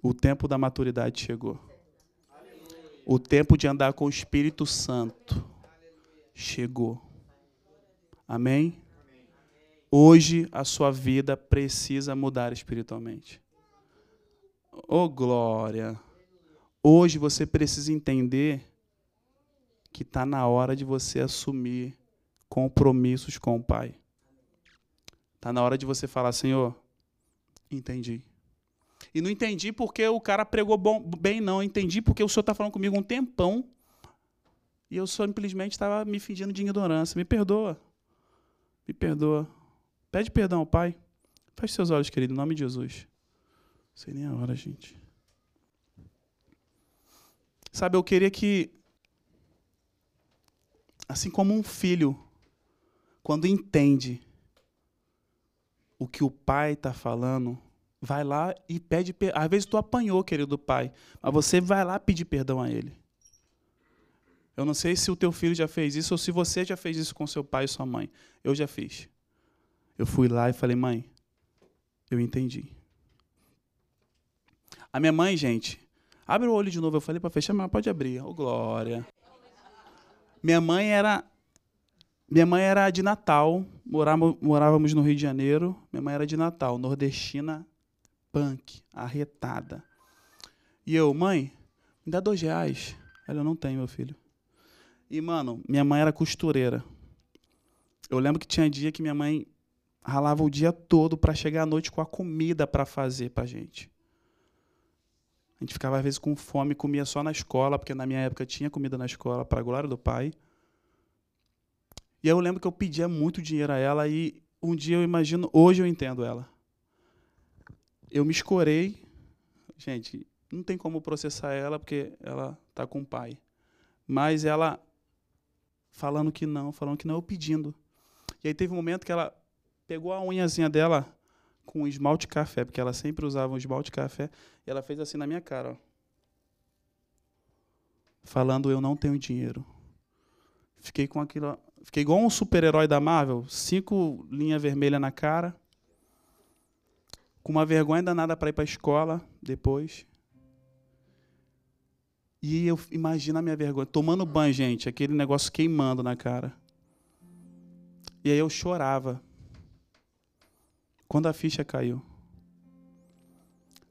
O tempo da maturidade chegou. O tempo de andar com o Espírito Santo chegou. Amém? Hoje a sua vida precisa mudar espiritualmente. Oh glória! Hoje você precisa entender que está na hora de você assumir compromissos com o Pai. Está na hora de você falar, Senhor, entendi. E não entendi porque o cara pregou bom, bem, não. Entendi porque o Senhor está falando comigo um tempão e eu simplesmente estava me fingindo de ignorância. Me perdoa. Me perdoa. Pede perdão ao Pai. Feche seus olhos, querido, em nome de Jesus. Não sei nem a hora, gente. Sabe, eu queria que, assim como um filho, quando entende o que o pai está falando, vai lá e pede perdão. Às vezes tu apanhou, querido pai, mas você vai lá pedir perdão a ele. Eu não sei se o teu filho já fez isso ou se você já fez isso com seu pai e sua mãe. Eu já fiz. Eu fui lá e falei, mãe, eu entendi. A minha mãe, gente, abre o olho de novo. Eu falei para fechar, mas pode abrir. Ô, oh, glória. Minha mãe era minha mãe era de Natal, morávamos, no Rio de Janeiro. Minha mãe era de Natal, nordestina, punk, arretada. E eu, mãe, me dá dois reais. Ela, não tem, meu filho. E, mano, minha mãe era costureira. Eu lembro que tinha dia que minha mãe ralava o dia todo para chegar à noite com a comida para fazer para gente. A gente ficava às vezes com fome, comia só na escola, porque na minha época tinha comida na escola, para glória do pai. E aí eu lembro que eu pedia muito dinheiro a ela e um dia eu imagino, hoje eu entendo ela. Eu me escorei, gente, não tem como processar ela porque ela tá com o pai. Mas ela falando que não, falando que não, eu pedindo. E aí teve um momento que ela pegou a unhazinha dela com esmalte café, porque ela sempre usava um esmalte café, e ela fez assim na minha cara, ó, falando eu não tenho dinheiro. Fiquei com aquilo, fiquei igual um super-herói da Marvel, cinco linhas vermelhas na cara, com uma vergonha danada para ir para a escola depois. E eu imagino a minha vergonha, tomando banho, gente, aquele negócio queimando na cara. E aí eu chorava. Quando a ficha caiu,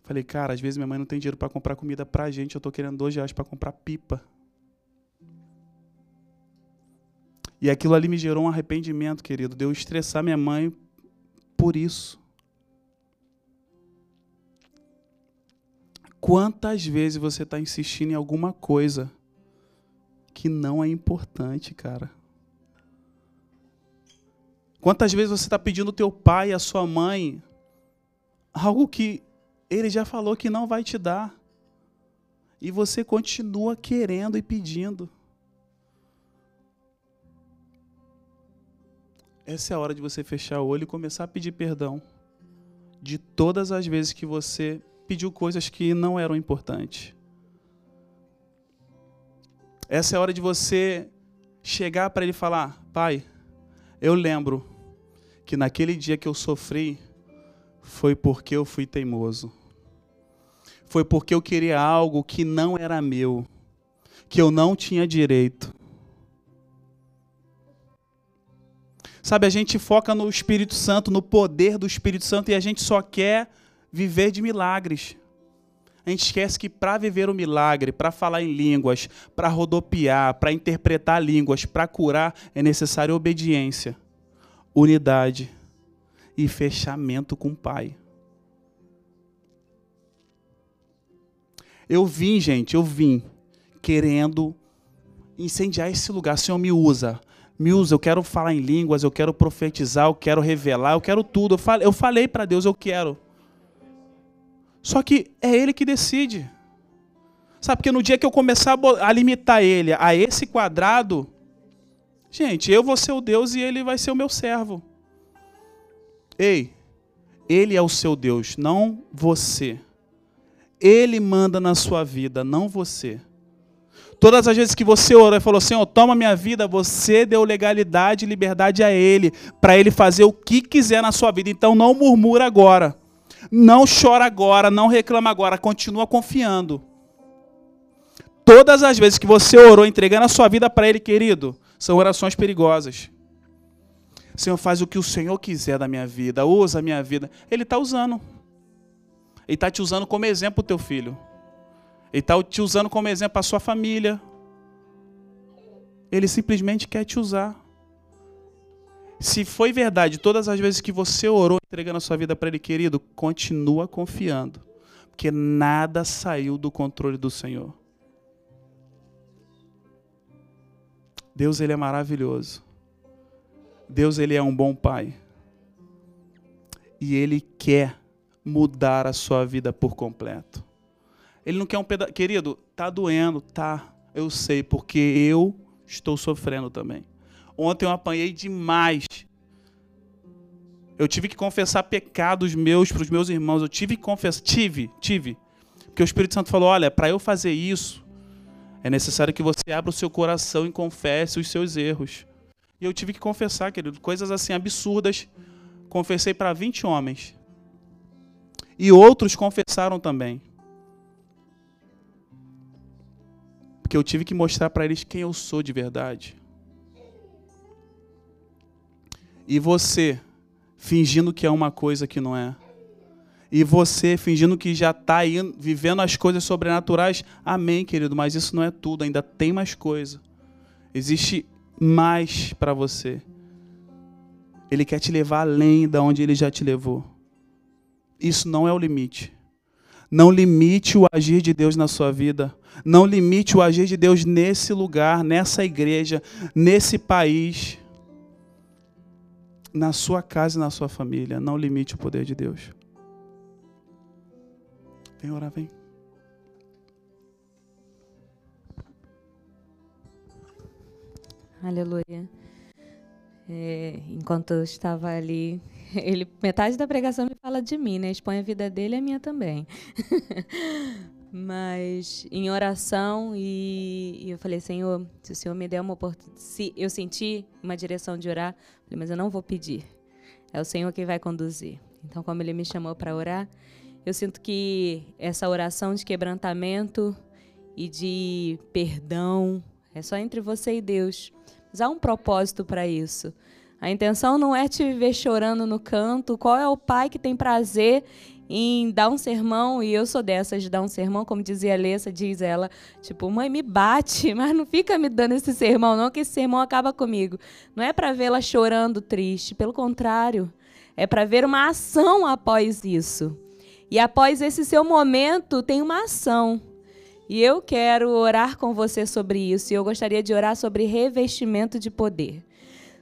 falei, cara, às vezes minha mãe não tem dinheiro para comprar comida pra gente, eu tô querendo dois reais para comprar pipa. E aquilo ali me gerou um arrependimento, querido, de eu estressar minha mãe por isso. Quantas vezes você está insistindo em alguma coisa que não é importante, cara? Quantas vezes você está pedindo ao teu pai, a sua mãe, algo que ele já falou que não vai te dar. E você continua querendo e pedindo. Essa é a hora de você fechar o olho e começar a pedir perdão de todas as vezes que você pediu coisas que não eram importantes. Essa é a hora de você chegar para ele e falar: Pai, eu lembro que naquele dia que eu sofri foi porque eu fui teimoso. Foi porque eu queria algo que não era meu, que eu não tinha direito. Sabe, a gente foca no Espírito Santo, no poder do Espírito Santo e a gente só quer viver de milagres. A gente esquece que para viver o milagre, para falar em línguas, para rodopiar, para interpretar línguas, para curar, é necessária obediência, unidade e fechamento com o Pai. Eu vim, gente, eu vim querendo incendiar esse lugar. Senhor, me usa. Mills, eu quero falar em línguas, eu quero profetizar, eu quero revelar, eu quero tudo. Eu falei, eu falei para Deus, eu quero. Só que é Ele que decide. Sabe, porque no dia que eu começar a limitar Ele a esse quadrado, gente, eu vou ser o Deus e Ele vai ser o meu servo. Ei, Ele é o seu Deus, não você. Ele manda na sua vida, não você. Todas as vezes que você orou e falou, Senhor, toma minha vida, você deu legalidade e liberdade a Ele, para Ele fazer o que quiser na sua vida. Então não murmura agora, não chora agora, não reclama agora, continua confiando. Todas as vezes que você orou entregando a sua vida para Ele, querido, são orações perigosas. Senhor, faz o que o Senhor quiser da minha vida, usa a minha vida. Ele está usando. Ele está te usando como exemplo, teu filho. Ele está te usando como exemplo a sua família. Ele simplesmente quer te usar. Se foi verdade todas as vezes que você orou entregando a sua vida para Ele, querido, continua confiando. Porque nada saiu do controle do Senhor. Deus, Ele é maravilhoso. Deus, Ele é um bom Pai. E Ele quer mudar a sua vida por completo. Ele não quer um pedaço. Querido, tá doendo, tá. Eu sei, porque eu estou sofrendo também. Ontem eu apanhei demais. Eu tive que confessar pecados meus para os meus irmãos. Eu tive que confessar. Tive, tive. Porque o Espírito Santo falou: olha, para eu fazer isso, é necessário que você abra o seu coração e confesse os seus erros. E eu tive que confessar, querido, coisas assim absurdas. Confessei para 20 homens. E outros confessaram também. Porque eu tive que mostrar para eles quem eu sou de verdade. E você, fingindo que é uma coisa que não é. E você, fingindo que já está vivendo as coisas sobrenaturais. Amém, querido, mas isso não é tudo, ainda tem mais coisa. Existe mais para você. Ele quer te levar além da onde ele já te levou. Isso não é o limite. Não limite o agir de Deus na sua vida. Não limite o agir de Deus nesse lugar, nessa igreja, nesse país, na sua casa e na sua família. Não limite o poder de Deus. Vem orar, vem. Aleluia. É, enquanto eu estava ali, [LAUGHS] ele metade da pregação me fala de mim, né? Expõe a vida dele e a minha também. [LAUGHS] Mas em oração e, e, eu falei, Senhor, se o Senhor me der uma oportunidade, se eu senti uma direção de orar, falei, mas eu não vou pedir. É o Senhor que vai conduzir. Então, como ele me chamou para orar, eu sinto que essa oração de quebrantamento e de perdão é só entre você e Deus. Mas há um propósito para isso. A intenção não é te ver chorando no canto. Qual é o pai que tem prazer em dar um sermão, e eu sou dessas de dar um sermão, como dizia a Alessa, diz ela, tipo, mãe, me bate, [LAUGHS] mas não fica me dando esse sermão, não, que esse sermão acaba comigo. Não é para vê-la chorando triste, pelo contrário, é para ver uma ação após isso. E após esse seu momento, tem uma ação. E eu quero orar com você sobre isso. E eu gostaria de orar sobre revestimento de poder.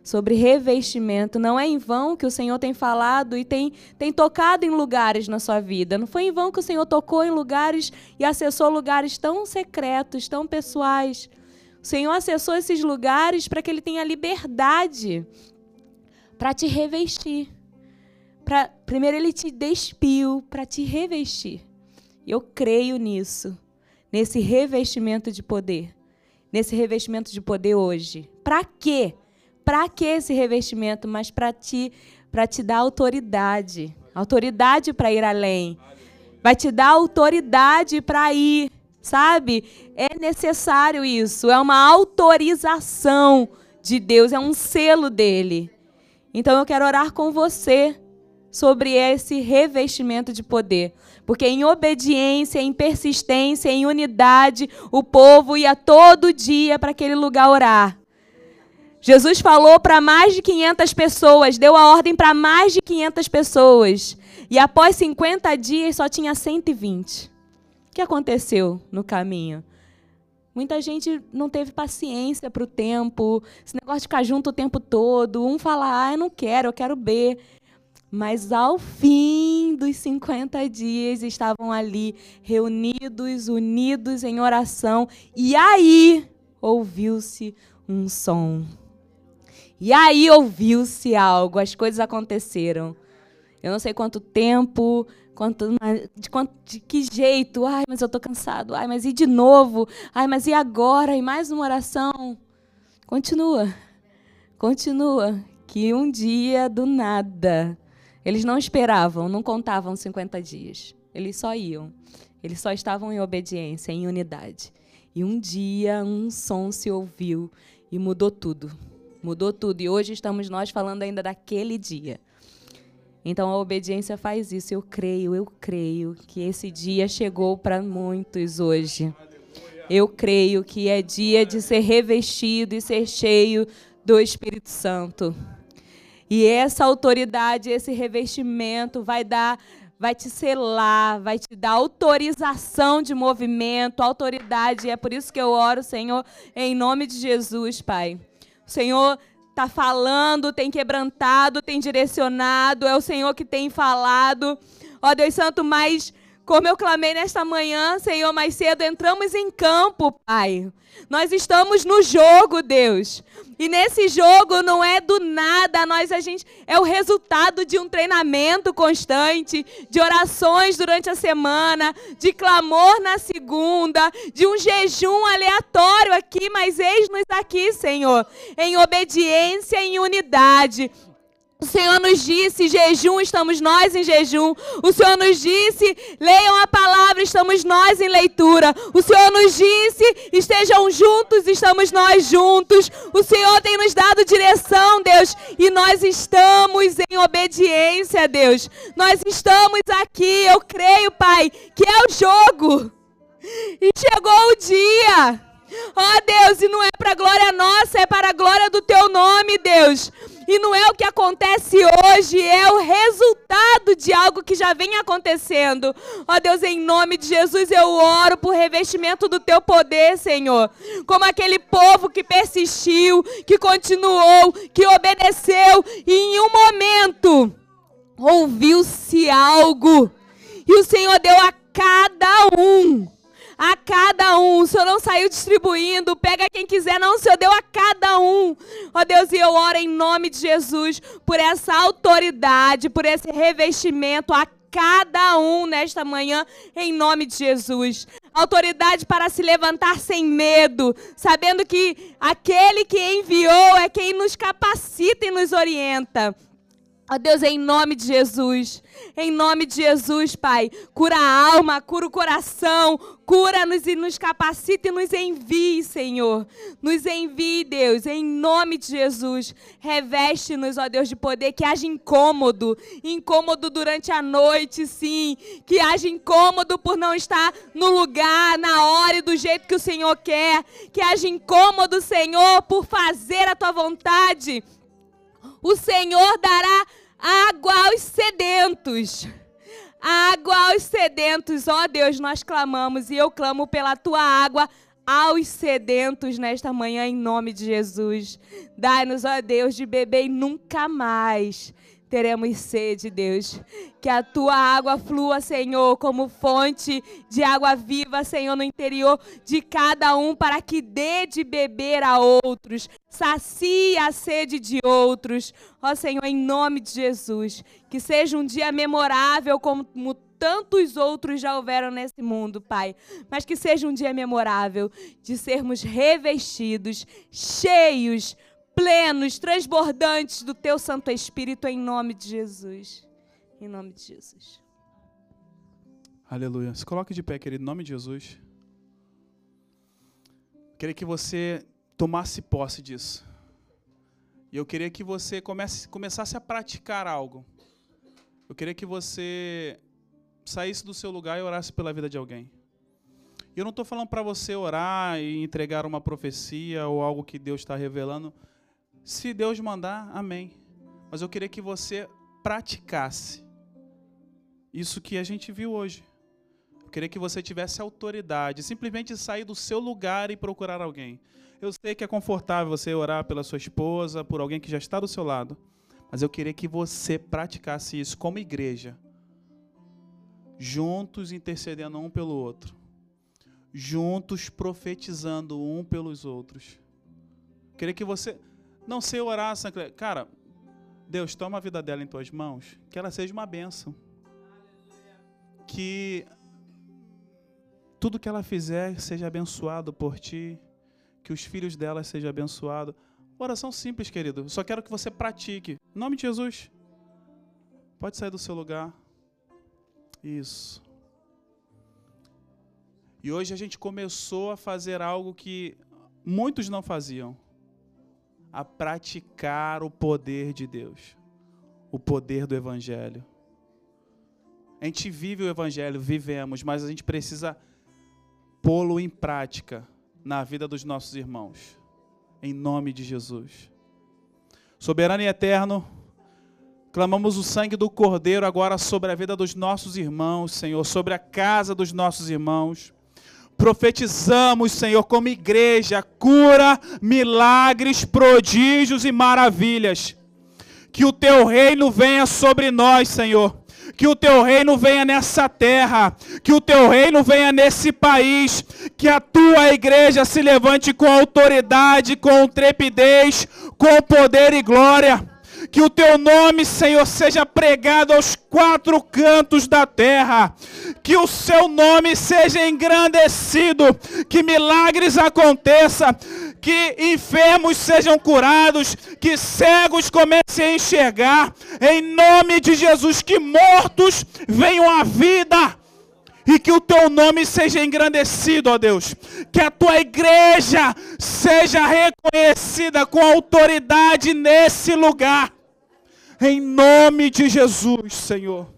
Sobre revestimento. Não é em vão que o Senhor tem falado e tem, tem tocado em lugares na sua vida. Não foi em vão que o Senhor tocou em lugares e acessou lugares tão secretos, tão pessoais. O Senhor acessou esses lugares para que Ele tenha liberdade para te revestir. Pra, primeiro, Ele te despiu para te revestir. Eu creio nisso nesse revestimento de poder. Nesse revestimento de poder hoje. Para quê? Para que esse revestimento? Mas para te, para te dar autoridade. Autoridade para ir além. Vai te dar autoridade para ir. Sabe? É necessário isso. É uma autorização de Deus. É um selo dele. Então eu quero orar com você sobre esse revestimento de poder. Porque em obediência, em persistência, em unidade, o povo ia todo dia para aquele lugar orar. Jesus falou para mais de 500 pessoas, deu a ordem para mais de 500 pessoas. E após 50 dias só tinha 120. O que aconteceu no caminho? Muita gente não teve paciência para o tempo, esse negócio de ficar junto o tempo todo. Um fala, ah, eu não quero, eu quero B. Mas ao fim dos 50 dias estavam ali reunidos, unidos em oração, e aí ouviu-se um som. E aí ouviu-se algo, as coisas aconteceram. Eu não sei quanto tempo, quanto, de, quanto, de que jeito. Ai, mas eu estou cansado. Ai, mas e de novo? Ai, mas e agora? E mais uma oração? Continua. Continua. Que um dia do nada eles não esperavam, não contavam 50 dias. Eles só iam. Eles só estavam em obediência, em unidade. E um dia um som se ouviu e mudou tudo. Mudou tudo. E hoje estamos nós falando ainda daquele dia. Então a obediência faz isso. Eu creio, eu creio que esse dia chegou para muitos hoje. Eu creio que é dia de ser revestido e ser cheio do Espírito Santo. E essa autoridade, esse revestimento vai dar, vai te selar, vai te dar autorização de movimento, autoridade. E é por isso que eu oro, Senhor, em nome de Jesus, Pai. O Senhor está falando, tem quebrantado, tem direcionado, é o Senhor que tem falado. Ó Deus Santo, mas como eu clamei nesta manhã, Senhor, mais cedo, entramos em campo, Pai. Nós estamos no jogo, Deus. E nesse jogo não é do nada, nós a gente é o resultado de um treinamento constante, de orações durante a semana, de clamor na segunda, de um jejum aleatório aqui, mas eis-nos aqui, Senhor, em obediência e em unidade. O Senhor nos disse, jejum, estamos nós em jejum. O Senhor nos disse, leiam a palavra, estamos nós em leitura. O Senhor nos disse, estejam juntos, estamos nós juntos. O Senhor tem nos dado direção, Deus, e nós estamos em obediência, Deus. Nós estamos aqui, eu creio, Pai, que é o jogo. E chegou o dia. Ó oh, Deus, e não é para glória nossa, é para a glória do teu nome, Deus. E não é o que acontece hoje, é o resultado de algo que já vem acontecendo. Ó Deus, em nome de Jesus, eu oro por revestimento do teu poder, Senhor. Como aquele povo que persistiu, que continuou, que obedeceu, e em um momento ouviu-se algo. E o Senhor deu a cada um a cada um. O Senhor não saiu distribuindo, pega quem quiser, não, o Senhor deu a cada um. Ó Deus, e eu oro em nome de Jesus por essa autoridade, por esse revestimento a cada um nesta manhã, em nome de Jesus. Autoridade para se levantar sem medo, sabendo que aquele que enviou é quem nos capacita e nos orienta. Ó Deus, em nome de Jesus, em nome de Jesus, Pai, cura a alma, cura o coração, cura-nos e nos capacita e nos envie, Senhor. Nos envie, Deus, em nome de Jesus. Reveste-nos, ó Deus, de poder, que haja incômodo, incômodo durante a noite, sim, que haja incômodo por não estar no lugar, na hora e do jeito que o Senhor quer, que haja incômodo, Senhor, por fazer a tua vontade o Senhor dará água aos sedentos. Água aos sedentos, ó Deus, nós clamamos e eu clamo pela tua água aos sedentos nesta manhã, em nome de Jesus. Dai-nos, ó Deus, de beber e nunca mais teremos sede, Deus. Que a tua água flua, Senhor, como fonte de água viva, Senhor, no interior de cada um, para que dê de beber a outros, sacie a sede de outros. Ó Senhor, em nome de Jesus, que seja um dia memorável como tantos outros já houveram nesse mundo, Pai. Mas que seja um dia memorável de sermos revestidos, cheios, plenos, transbordantes do Teu Santo Espírito, em nome de Jesus. Em nome de Jesus. Aleluia. Se coloque de pé, querido, em nome de Jesus. Queria que você tomasse posse disso. E eu queria que você comece, começasse a praticar algo. Eu queria que você saísse do seu lugar e orasse pela vida de alguém. Eu não estou falando para você orar e entregar uma profecia ou algo que Deus está revelando. Se Deus mandar, amém. Mas eu queria que você praticasse isso que a gente viu hoje. Eu queria que você tivesse autoridade, simplesmente sair do seu lugar e procurar alguém. Eu sei que é confortável você orar pela sua esposa, por alguém que já está do seu lado, mas eu queria que você praticasse isso como igreja juntos intercedendo um pelo outro, juntos profetizando um pelos outros. Queria que você não sei orar, cara, Deus toma a vida dela em tuas mãos, que ela seja uma bênção. Que tudo que ela fizer seja abençoado por ti, que os filhos dela sejam abençoados. Oração simples, querido. Só quero que você pratique. Em nome de Jesus. Pode sair do seu lugar. Isso. E hoje a gente começou a fazer algo que muitos não faziam: a praticar o poder de Deus, o poder do Evangelho. A gente vive o Evangelho, vivemos, mas a gente precisa pô-lo em prática na vida dos nossos irmãos. Em nome de Jesus. Soberano e eterno, Clamamos o sangue do Cordeiro agora sobre a vida dos nossos irmãos, Senhor, sobre a casa dos nossos irmãos. Profetizamos, Senhor, como igreja, cura, milagres, prodígios e maravilhas. Que o teu reino venha sobre nós, Senhor. Que o teu reino venha nessa terra, que o teu reino venha nesse país, que a tua igreja se levante com autoridade, com trepidez, com poder e glória que o teu nome, Senhor, seja pregado aos quatro cantos da terra, que o seu nome seja engrandecido, que milagres aconteçam, que enfermos sejam curados, que cegos comecem a enxergar, em nome de Jesus, que mortos venham à vida e que o teu nome seja engrandecido, ó Deus. Que a tua igreja seja reconhecida com autoridade nesse lugar. Em nome de Jesus, Senhor.